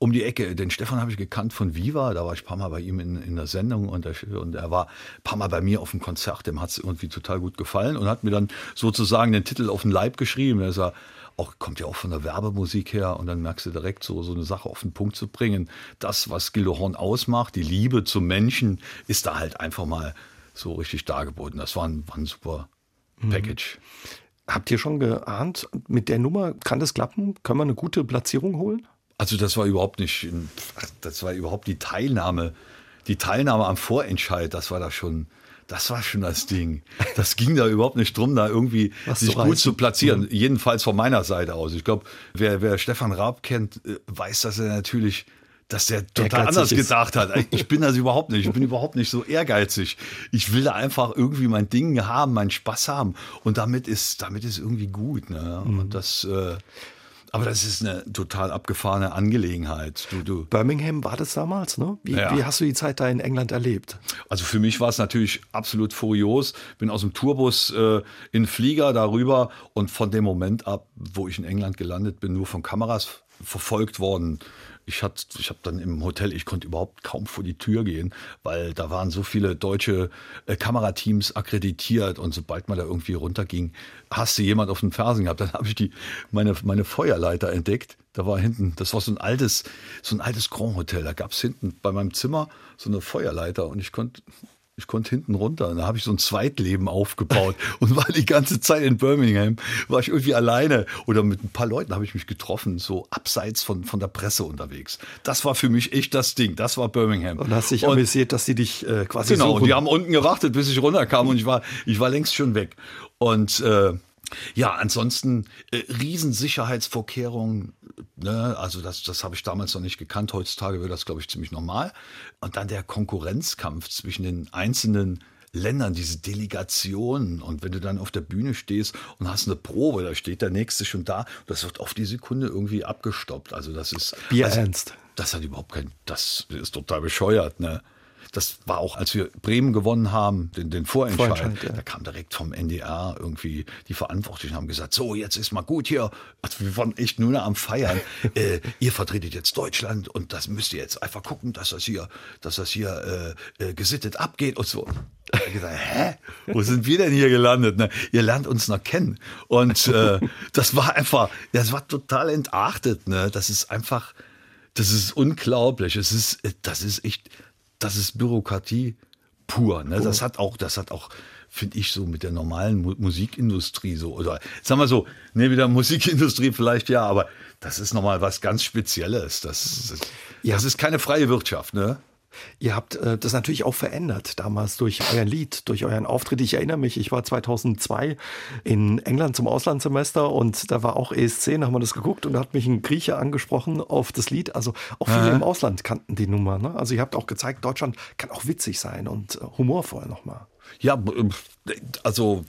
um die Ecke. Den Stefan habe ich gekannt von Viva, da war ich ein paar Mal bei ihm in, in der Sendung und er, und er war ein paar Mal bei mir auf dem Konzert. Dem hat es irgendwie total gut gefallen und hat mir dann sozusagen den Titel auf den Leib geschrieben. Er sah, auch, kommt ja auch von der Werbemusik her und dann merkst du direkt so, so eine Sache auf den Punkt zu bringen. Das, was Gildo Horn ausmacht, die Liebe zum Menschen, ist da halt einfach mal so richtig dargeboten. Das war ein, war ein super mhm. Package. Mhm. Habt ihr schon geahnt, mit der Nummer kann das klappen? Können wir eine gute Platzierung holen? Also das war überhaupt nicht, das war überhaupt die Teilnahme, die Teilnahme am Vorentscheid, das war da schon, das war schon das Ding. Das ging da überhaupt nicht drum, da irgendwie Was sich gut zu platzieren. Mhm. Jedenfalls von meiner Seite aus. Ich glaube, wer, wer Stefan Raab kennt, äh, weiß, dass er natürlich dass der total anders ist. gedacht hat. Ich bin das überhaupt nicht. Ich bin überhaupt nicht so ehrgeizig. Ich will da einfach irgendwie mein Ding haben, meinen Spaß haben. Und damit ist, damit ist irgendwie gut. Ne? Mhm. Und das, äh, aber das ist eine total abgefahrene Angelegenheit. Du, du. Birmingham war das damals, ne? Wie, ja. wie, hast du die Zeit da in England erlebt? Also für mich war es natürlich absolut furios. Bin aus dem Tourbus äh, in Flieger darüber und von dem Moment ab, wo ich in England gelandet bin, nur von Kameras verfolgt worden ich hatte, ich habe dann im Hotel, ich konnte überhaupt kaum vor die Tür gehen, weil da waren so viele deutsche äh, Kamerateams akkreditiert und sobald man da irgendwie runterging, hast du jemand auf den Fersen gehabt. Dann habe ich die meine meine Feuerleiter entdeckt. Da war hinten, das war so ein altes so ein altes Grand Hotel. Da gab es hinten bei meinem Zimmer so eine Feuerleiter und ich konnte ich konnte hinten runter. Und da habe ich so ein Zweitleben aufgebaut [laughs] und war die ganze Zeit in Birmingham, war ich irgendwie alleine oder mit ein paar Leuten habe ich mich getroffen, so abseits von, von der Presse unterwegs. Das war für mich echt das Ding. Das war Birmingham. Und hast dich amüsiert, dass die dich äh, quasi Genau, suchen. die haben unten gewartet, bis ich runterkam und ich war, ich war längst schon weg. Und äh, ja, ansonsten äh, Riesensicherheitsvorkehrungen, ne? also das, das habe ich damals noch nicht gekannt. Heutzutage wird das, glaube ich, ziemlich normal. Und dann der Konkurrenzkampf zwischen den einzelnen Ländern, diese Delegationen. Und wenn du dann auf der Bühne stehst und hast eine Probe, da steht der Nächste schon da, das wird auf die Sekunde irgendwie abgestoppt. Also das ist. Bier also, ernst. Das hat überhaupt kein, das ist total bescheuert, ne? Das war auch, als wir Bremen gewonnen haben, den, den Vorentscheid, Vorentscheid, ja. da kam direkt vom NDR irgendwie die Verantwortlichen haben gesagt, so, jetzt ist mal gut hier. Also wir waren echt nur noch am Feiern. [laughs] äh, ihr vertretet jetzt Deutschland und das müsst ihr jetzt einfach gucken, dass das hier, dass das hier äh, äh, gesittet abgeht und so. Ich gesagt, hä? Wo sind wir denn hier gelandet? Ne? Ihr lernt uns noch kennen. Und äh, [laughs] das war einfach, das war total entartet. Ne? Das ist einfach, das ist unglaublich. Es ist, das ist echt, das ist Bürokratie pur. Ne? Das hat auch, das hat auch, finde ich, so mit der normalen Mu Musikindustrie so, oder sagen wir so, ne, mit der Musikindustrie vielleicht ja, aber das ist nochmal was ganz Spezielles. Das, das, Ja. das ist keine freie Wirtschaft, ne? Ihr habt äh, das natürlich auch verändert, damals durch euer Lied, durch euren Auftritt. Ich erinnere mich, ich war 2002 in England zum Auslandssemester und da war auch ESC, da haben wir das geguckt und da hat mich ein Grieche angesprochen auf das Lied. Also auch viele Aha. im Ausland kannten die Nummer. Ne? Also ihr habt auch gezeigt, Deutschland kann auch witzig sein und äh, humorvoll nochmal. Ja, b- also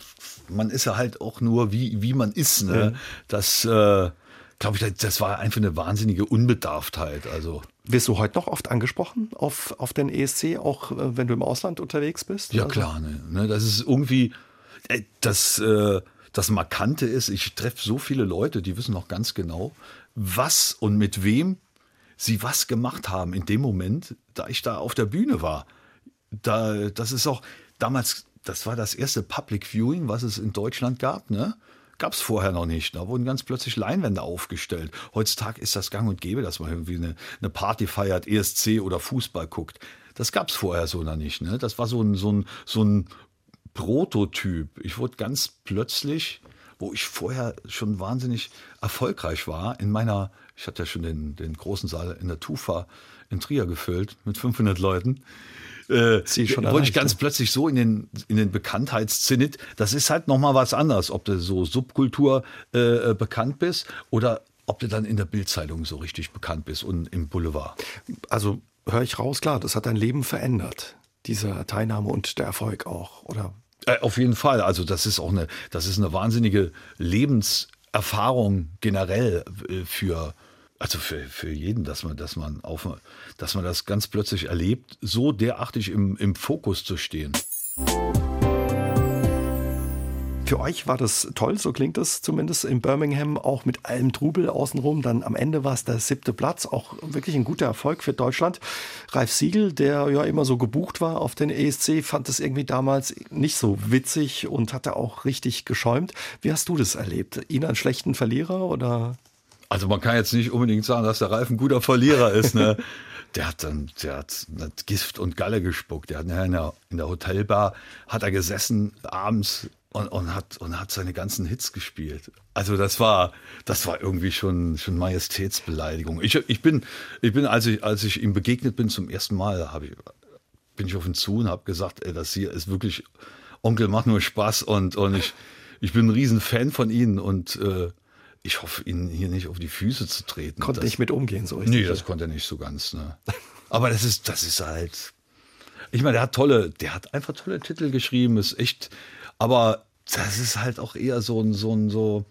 man ist ja halt auch nur, wie, wie man ist. Ne? Das, äh, glaube ich, das- das war einfach eine wahnsinnige Unbedarftheit. Also Wirst du heute noch oft angesprochen auf, auf den ESC, auch äh, wenn du im Ausland unterwegs bist? Ja, Also- klar, ne, ne, das ist irgendwie, äh, das, äh, das Markante ist, ich treffe so viele Leute, die wissen noch ganz genau, was und mit wem sie was gemacht haben in dem Moment, da ich da auf der Bühne war. Da, das ist auch damals, das war das erste Public Viewing, was es in Deutschland gab, ne? Gab es vorher noch nicht. Da wurden ganz plötzlich Leinwände aufgestellt. Heutzutage ist das gang und gäbe, dass man irgendwie eine, eine Party feiert, ESC oder Fußball guckt. Das gab es vorher so noch nicht. Ne? Das war so ein, so ein, so ein Prototyp. Ich wurde ganz plötzlich, wo ich vorher schon wahnsinnig erfolgreich war, in meiner, ich hatte ja schon den, den großen Saal in der Tufa in Trier gefüllt mit 500 Leuten. Äh, Sie schon wurde ich ganz plötzlich so in den, in den Bekanntheitszenit. Das ist halt nochmal was anderes, ob du so Subkultur äh, äh, bekannt bist oder ob du dann in der Bildzeitung so richtig bekannt bist und im Boulevard. Also höre ich raus, klar, das hat dein Leben verändert. Diese Teilnahme und der Erfolg auch, oder? Äh, auf jeden Fall. Also das ist auch eine, das ist eine wahnsinnige Lebenserfahrung generell äh, für, also für, für jeden, dass man, dass man auf, dass man das ganz plötzlich erlebt, so derartig im, im Fokus zu stehen. Für euch war das toll, so klingt es zumindest in Birmingham, auch mit allem Trubel außenrum. Dann am Ende war es der siebte Platz, auch wirklich ein guter Erfolg für Deutschland. Ralf Siegel, der ja immer so gebucht war auf den ESC, fand es irgendwie damals nicht so witzig und hatte auch richtig geschäumt. Wie hast du das erlebt? Ihn einen schlechten Verlierer oder? Also man kann jetzt nicht unbedingt sagen, dass der Ralf ein guter Verlierer ist. Ne? [laughs] Der hat dann, der hat Gift und Galle gespuckt. Der hat in der, in der Hotelbar hat er gesessen abends und, und hat und hat seine ganzen Hits gespielt. Also das war, das war irgendwie schon schon Majestätsbeleidigung. Ich, ich bin, ich bin, als ich als ich ihm begegnet bin zum ersten Mal, habe ich bin ich auf ihn zu und habe gesagt, ey, das hier ist wirklich Onkel macht nur Spaß und und ich ich bin ein riesen Fan von Ihnen und äh, ich hoffe, Ihnen hier nicht auf die Füße zu treten. Konnte das, nicht mit umgehen, so richtig. Nee, das konnte er nicht so ganz. Ne? Aber das ist, das ist halt. Ich meine, der hat tolle, der hat einfach tolle Titel geschrieben, ist echt. Aber das ist halt auch eher so ein, so ein, so.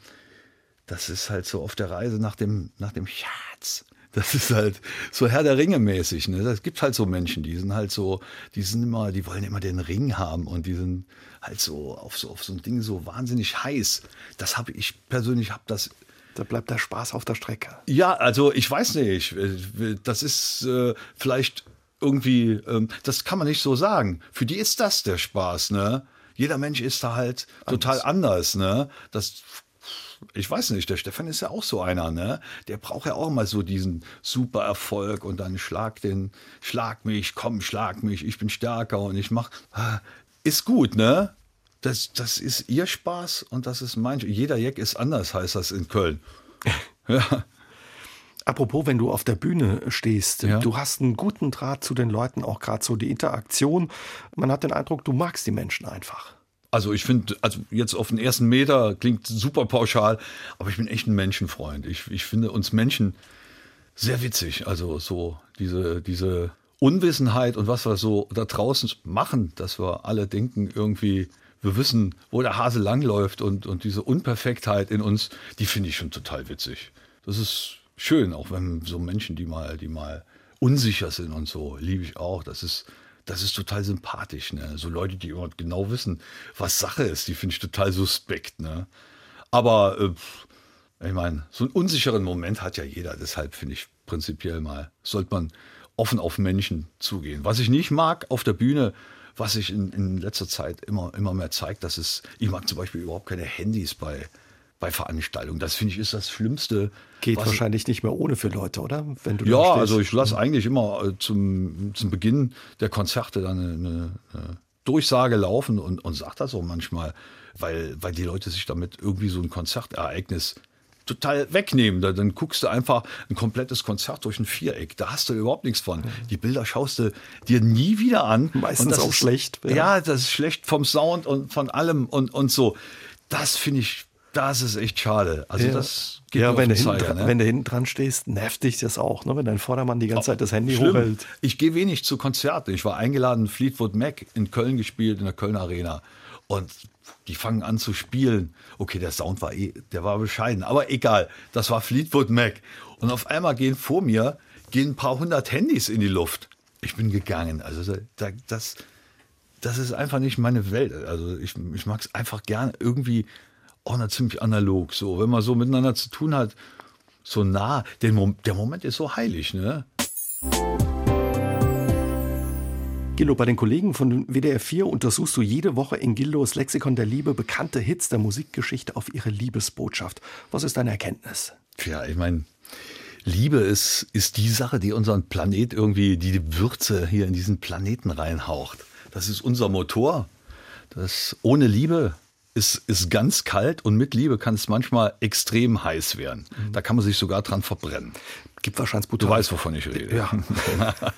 Das ist halt so auf der Reise nach dem, nach dem Schatz. Das ist halt so Herr der Ringe mäßig. Ne? Es gibt halt so Menschen, die sind halt so, die sind immer, die wollen immer den Ring haben und die sind halt so auf so auf so ein Ding so wahnsinnig heiß. Das habe ich persönlich habe das Da bleibt der Spaß auf der Strecke. ja, also ich weiß nicht. Das ist äh, vielleicht irgendwie, ähm, das kann man nicht so sagen. Für die ist das der Spaß, ne? Jeder Mensch ist da halt total anders, ne? Das, ich weiß nicht, der Stefan ist ja auch so einer, ne? Der braucht ja auch mal so diesen super Erfolg und dann schlag den, schlag mich, komm, schlag mich, ich bin stärker und ich mach, ah, ist gut, ne? Das, das ist ihr Spaß und das ist mein. Jeder Jack ist anders, heißt das in Köln. [laughs] Ja. Apropos, wenn du auf der Bühne stehst, Ja. du hast einen guten Draht zu den Leuten, auch gerade so die Interaktion. Man hat den Eindruck, du magst die Menschen einfach. Also ich finde, also jetzt auf den ersten Meter klingt super pauschal, aber ich bin echt ein Menschenfreund. Ich, ich finde uns Menschen sehr witzig. Also so diese, diese Unwissenheit und was wir so da draußen machen, dass wir alle denken irgendwie, wir wissen, wo der Hase langläuft und, und diese Unperfektheit in uns, die finde ich schon total witzig. Das ist schön, auch wenn so Menschen, die mal, die mal unsicher sind und so, liebe ich auch. Das ist, das ist total sympathisch. Ne? So Leute, die immer genau wissen, was Sache ist, die finde ich total suspekt. Ne? Aber äh, ich meine, so einen unsicheren Moment hat ja jeder. Deshalb finde ich prinzipiell mal, sollte man offen auf Menschen zugehen. Was ich nicht mag auf der Bühne, was sich in, in letzter Zeit immer, immer mehr zeigt, dass es, ich mag zum Beispiel überhaupt keine Handys bei, bei Veranstaltungen. Das finde ich ist das Schlimmste. Geht wahrscheinlich nicht mehr ohne für Leute, oder? Wenn du ja, also ich lasse eigentlich immer äh, zum, zum Beginn der Konzerte dann eine, eine, Durchsage laufen und, und sage das auch manchmal, weil, weil die Leute sich damit irgendwie so ein Konzertereignis total wegnehmen. Da, dann guckst du einfach ein komplettes Konzert durch ein Viereck. Da hast du überhaupt nichts von. Die Bilder schaust du dir nie wieder an. Meistens auch ist, schlecht. Ja. ja. das ist schlecht vom Sound und von allem und, und so. Das finde ich, das ist echt schade. Also ja. das geht ja, wenn du, Zeiger, hinten, ne? wenn du hinten dran stehst, nervt dich das auch, ne? wenn dein Vordermann die ganze Zeit das Handy Schlimm. hochhält. Ich gehe wenig zu Konzerten. Ich war eingeladen, Fleetwood Mac in Köln gespielt, in der Köln Arena. Und die fangen an zu spielen. Okay, der Sound war eh, der war bescheiden, aber egal. Das war Fleetwood Mac. Und auf einmal gehen vor mir gehen ein paar hundert Handys in die Luft. Ich bin gegangen. Also das, das ist einfach nicht meine Welt. Also ich, ich mag es einfach gerne irgendwie auch noch ziemlich analog. So, wenn man so miteinander zu tun hat, so nah. Der, der Moment ist so heilig, ne? Gildo, bei den Kollegen von WDR 4 untersuchst du jede Woche in Gildos Lexikon der Liebe bekannte Hits der Musikgeschichte auf ihre Liebesbotschaft. Was ist deine Erkenntnis? Ja, ich meine, Liebe ist, ist die Sache, die unseren Planet irgendwie, die Würze hier in diesen Planeten reinhaucht. Das ist unser Motor. Das ohne Liebe ist, ist ganz kalt und mit Liebe kann es manchmal extrem heiß werden. Mhm. Da kann man sich sogar dran verbrennen. Gibt wahrscheinlich brutal. Du weißt, wovon ich rede. Ja. [laughs]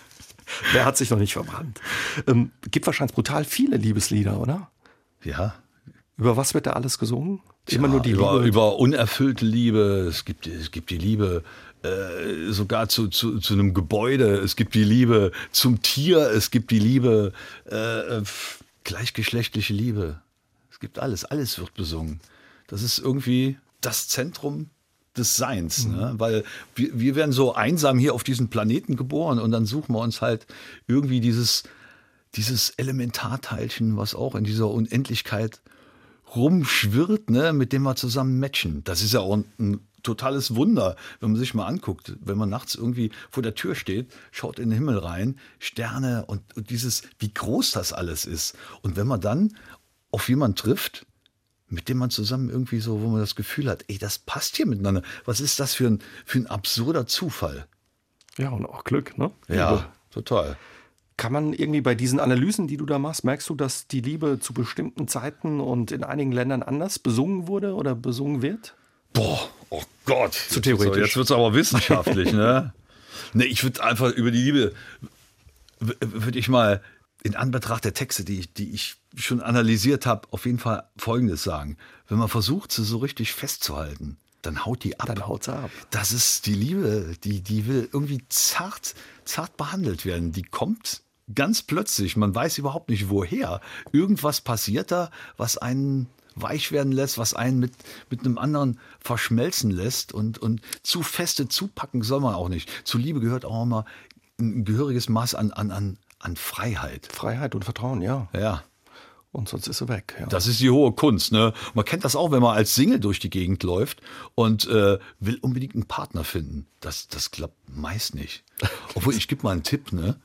Wer hat sich noch nicht verbrannt? Ähm, gibt wahrscheinlich brutal viele Liebeslieder, oder? Ja. Über was wird da alles gesungen? Immer nur die über, Liebe. Über unerfüllte Liebe. Es gibt, es gibt die Liebe äh, sogar zu, zu, zu einem Gebäude. Es gibt die Liebe zum Tier. Es gibt die Liebe, äh, gleichgeschlechtliche Liebe. Gibt alles. Alles wird besungen. Das ist irgendwie das Zentrum des Seins, mhm. ne? weil wir, wir werden so einsam hier auf diesem Planeten geboren und dann suchen wir uns halt irgendwie dieses, dieses Elementarteilchen, was auch in dieser Unendlichkeit rumschwirrt, ne? mit dem wir zusammen matchen. Das ist ja auch ein, ein totales Wunder, wenn man sich mal anguckt, wenn man nachts irgendwie vor der Tür steht, schaut in den Himmel rein, Sterne und, und dieses, wie groß das alles ist. Und wenn man dann auf jemanden trifft, mit dem man zusammen irgendwie so, wo man das Gefühl hat, ey, das passt hier miteinander. Was ist das für ein, für ein absurder Zufall? Ja, und auch Glück, ne? Ja, Liebe. total. Kann man irgendwie bei diesen Analysen, die du da machst, merkst du, dass die Liebe zu bestimmten Zeiten und in einigen Ländern anders besungen wurde oder besungen wird? Boah, oh Gott. Zu theoretisch. Jetzt wird es aber wissenschaftlich, ne? [laughs] Ne, ich würde einfach über die Liebe, würde ich mal in Anbetracht der Texte, die ich, die ich schon analysiert habe, auf jeden Fall Folgendes sagen. Wenn man versucht, sie so richtig festzuhalten, dann haut die ab. Dann haut sie ab. Das ist die Liebe, die, die will irgendwie zart, zart behandelt werden. Die kommt ganz plötzlich. Man weiß überhaupt nicht woher. Irgendwas passiert da, was einen weich werden lässt, was einen mit, mit einem anderen verschmelzen lässt und, und zu feste zupacken soll man auch nicht. Zu Liebe gehört auch immer ein gehöriges Maß an, an, an, an Freiheit. Freiheit und Vertrauen, ja. Ja. Und sonst ist sie weg. Ja. Das ist die hohe Kunst. Ne? Man kennt das auch, wenn man als Single durch die Gegend läuft und äh, will unbedingt einen Partner finden. Das, das klappt meist nicht. [laughs] Obwohl, ich gebe mal einen Tipp. Ne?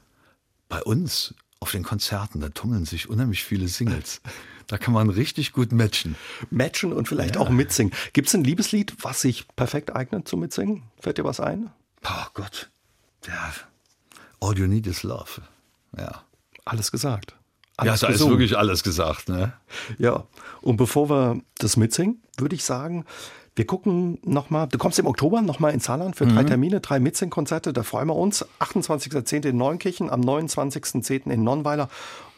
Bei uns auf den Konzerten, da tummeln sich unheimlich viele Singles. Da kann man richtig gut matchen. Matchen und vielleicht ja. auch mitsingen. Gibt es ein Liebeslied, was sich perfekt eignet zum Mitsingen? Fällt dir was ein? Oh Gott. Ja. All you need is love. Ja. Alles gesagt. Alles ja, da ist wirklich alles gesagt. Ne? Ja, und bevor wir das mitsingen, würde ich sagen, wir gucken nochmal, du kommst im Oktober nochmal in Saarland für drei mhm. Termine, drei Mitsing-Konzerte, da freuen wir uns. 28.10. in Neunkirchen, am 29.10. in Nonnweiler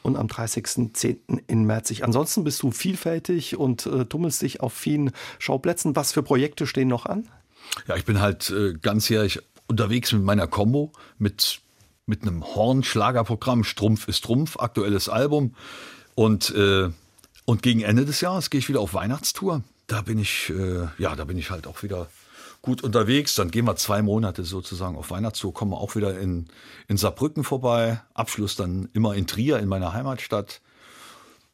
und am 30.10. in Merzig. Ansonsten bist du vielfältig und äh, tummelst dich auf vielen Schauplätzen. Was für Projekte stehen noch an? Ja, ich bin halt äh, ganzjährig unterwegs mit meiner Combo, mit mit einem Horn-Schlagerprogramm. Strumpf ist Trumpf, aktuelles Album. Und, äh, und gegen Ende des Jahres gehe ich wieder auf Weihnachtstour. Da bin ich, äh, ja, da bin ich halt auch wieder gut unterwegs. Dann gehen wir zwei Monate sozusagen auf Weihnachtstour, kommen auch wieder in, in Saarbrücken vorbei. Abschluss dann immer in Trier, in meiner Heimatstadt.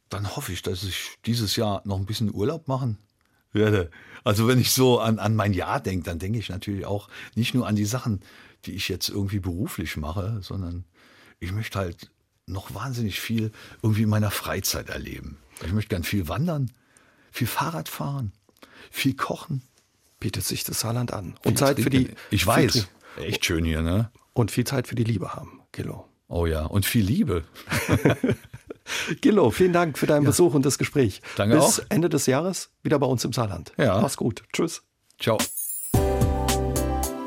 Dann hoffe ich, dass ich dieses Jahr noch ein bisschen Urlaub machen werde. Also wenn ich so an, an mein Jahr denke, dann denke ich natürlich auch nicht nur an die Sachen, die ich jetzt irgendwie beruflich mache, sondern ich möchte halt noch wahnsinnig viel irgendwie in meiner Freizeit erleben. Ich möchte gern viel wandern, viel Fahrrad fahren, viel kochen. Bietet sich das Saarland an. Und Zeit für die. Ich weiß. Echt schön hier, ne? Und viel Zeit für die Liebe haben, Gillo. Oh ja, und viel Liebe. [laughs] Gillo, vielen Dank für deinen ja. Besuch und das Gespräch. Danke Bis auch. Ende des Jahres wieder bei uns im Saarland. Ja. Mach's gut. Tschüss. Ciao.